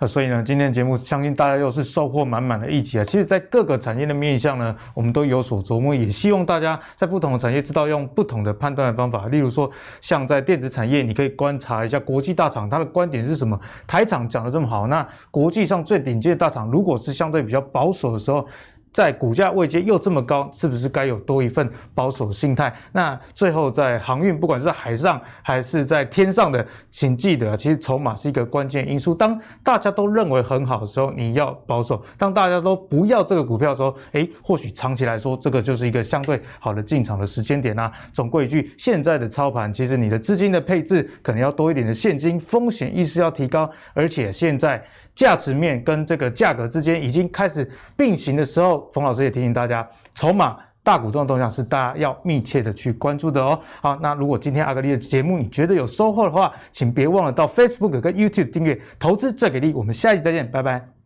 那所以呢，今天的节目相信大家又是收获满满的一集啊！其实，在各个产业的面向呢，我们都有所琢磨，也希望大家在不同的产业知道用不同的判断的方法。例如说，像在电子产业，你可以观察一下国际大厂它的观点是什么。台厂讲得这么好，那国际上最顶尖的大厂，如果是相对比较保守的时候，在股价位阶又这么高，是不是该有多一份保守心态？那最后在航运，不管是在海上还是在天上的，请记得，其实筹码是一个关键因素。当大家都认为很好的时候，你要保守；当大家都不要这个股票的时候，诶，或许长期来说，这个就是一个相对好的进场的时间点啊。总归一句，现在的操盘，其实你的资金的配置可能要多一点的现金，风险意识要提高，而且现在。价值面跟这个价格之间已经开始并行的时候，冯老师也提醒大家，筹码大股东的动向是大家要密切的去关注的哦。好，那如果今天阿格力的节目你觉得有收获的话，请别忘了到 Facebook 跟 YouTube 订阅《投资最给力》，我们下期再见，拜拜。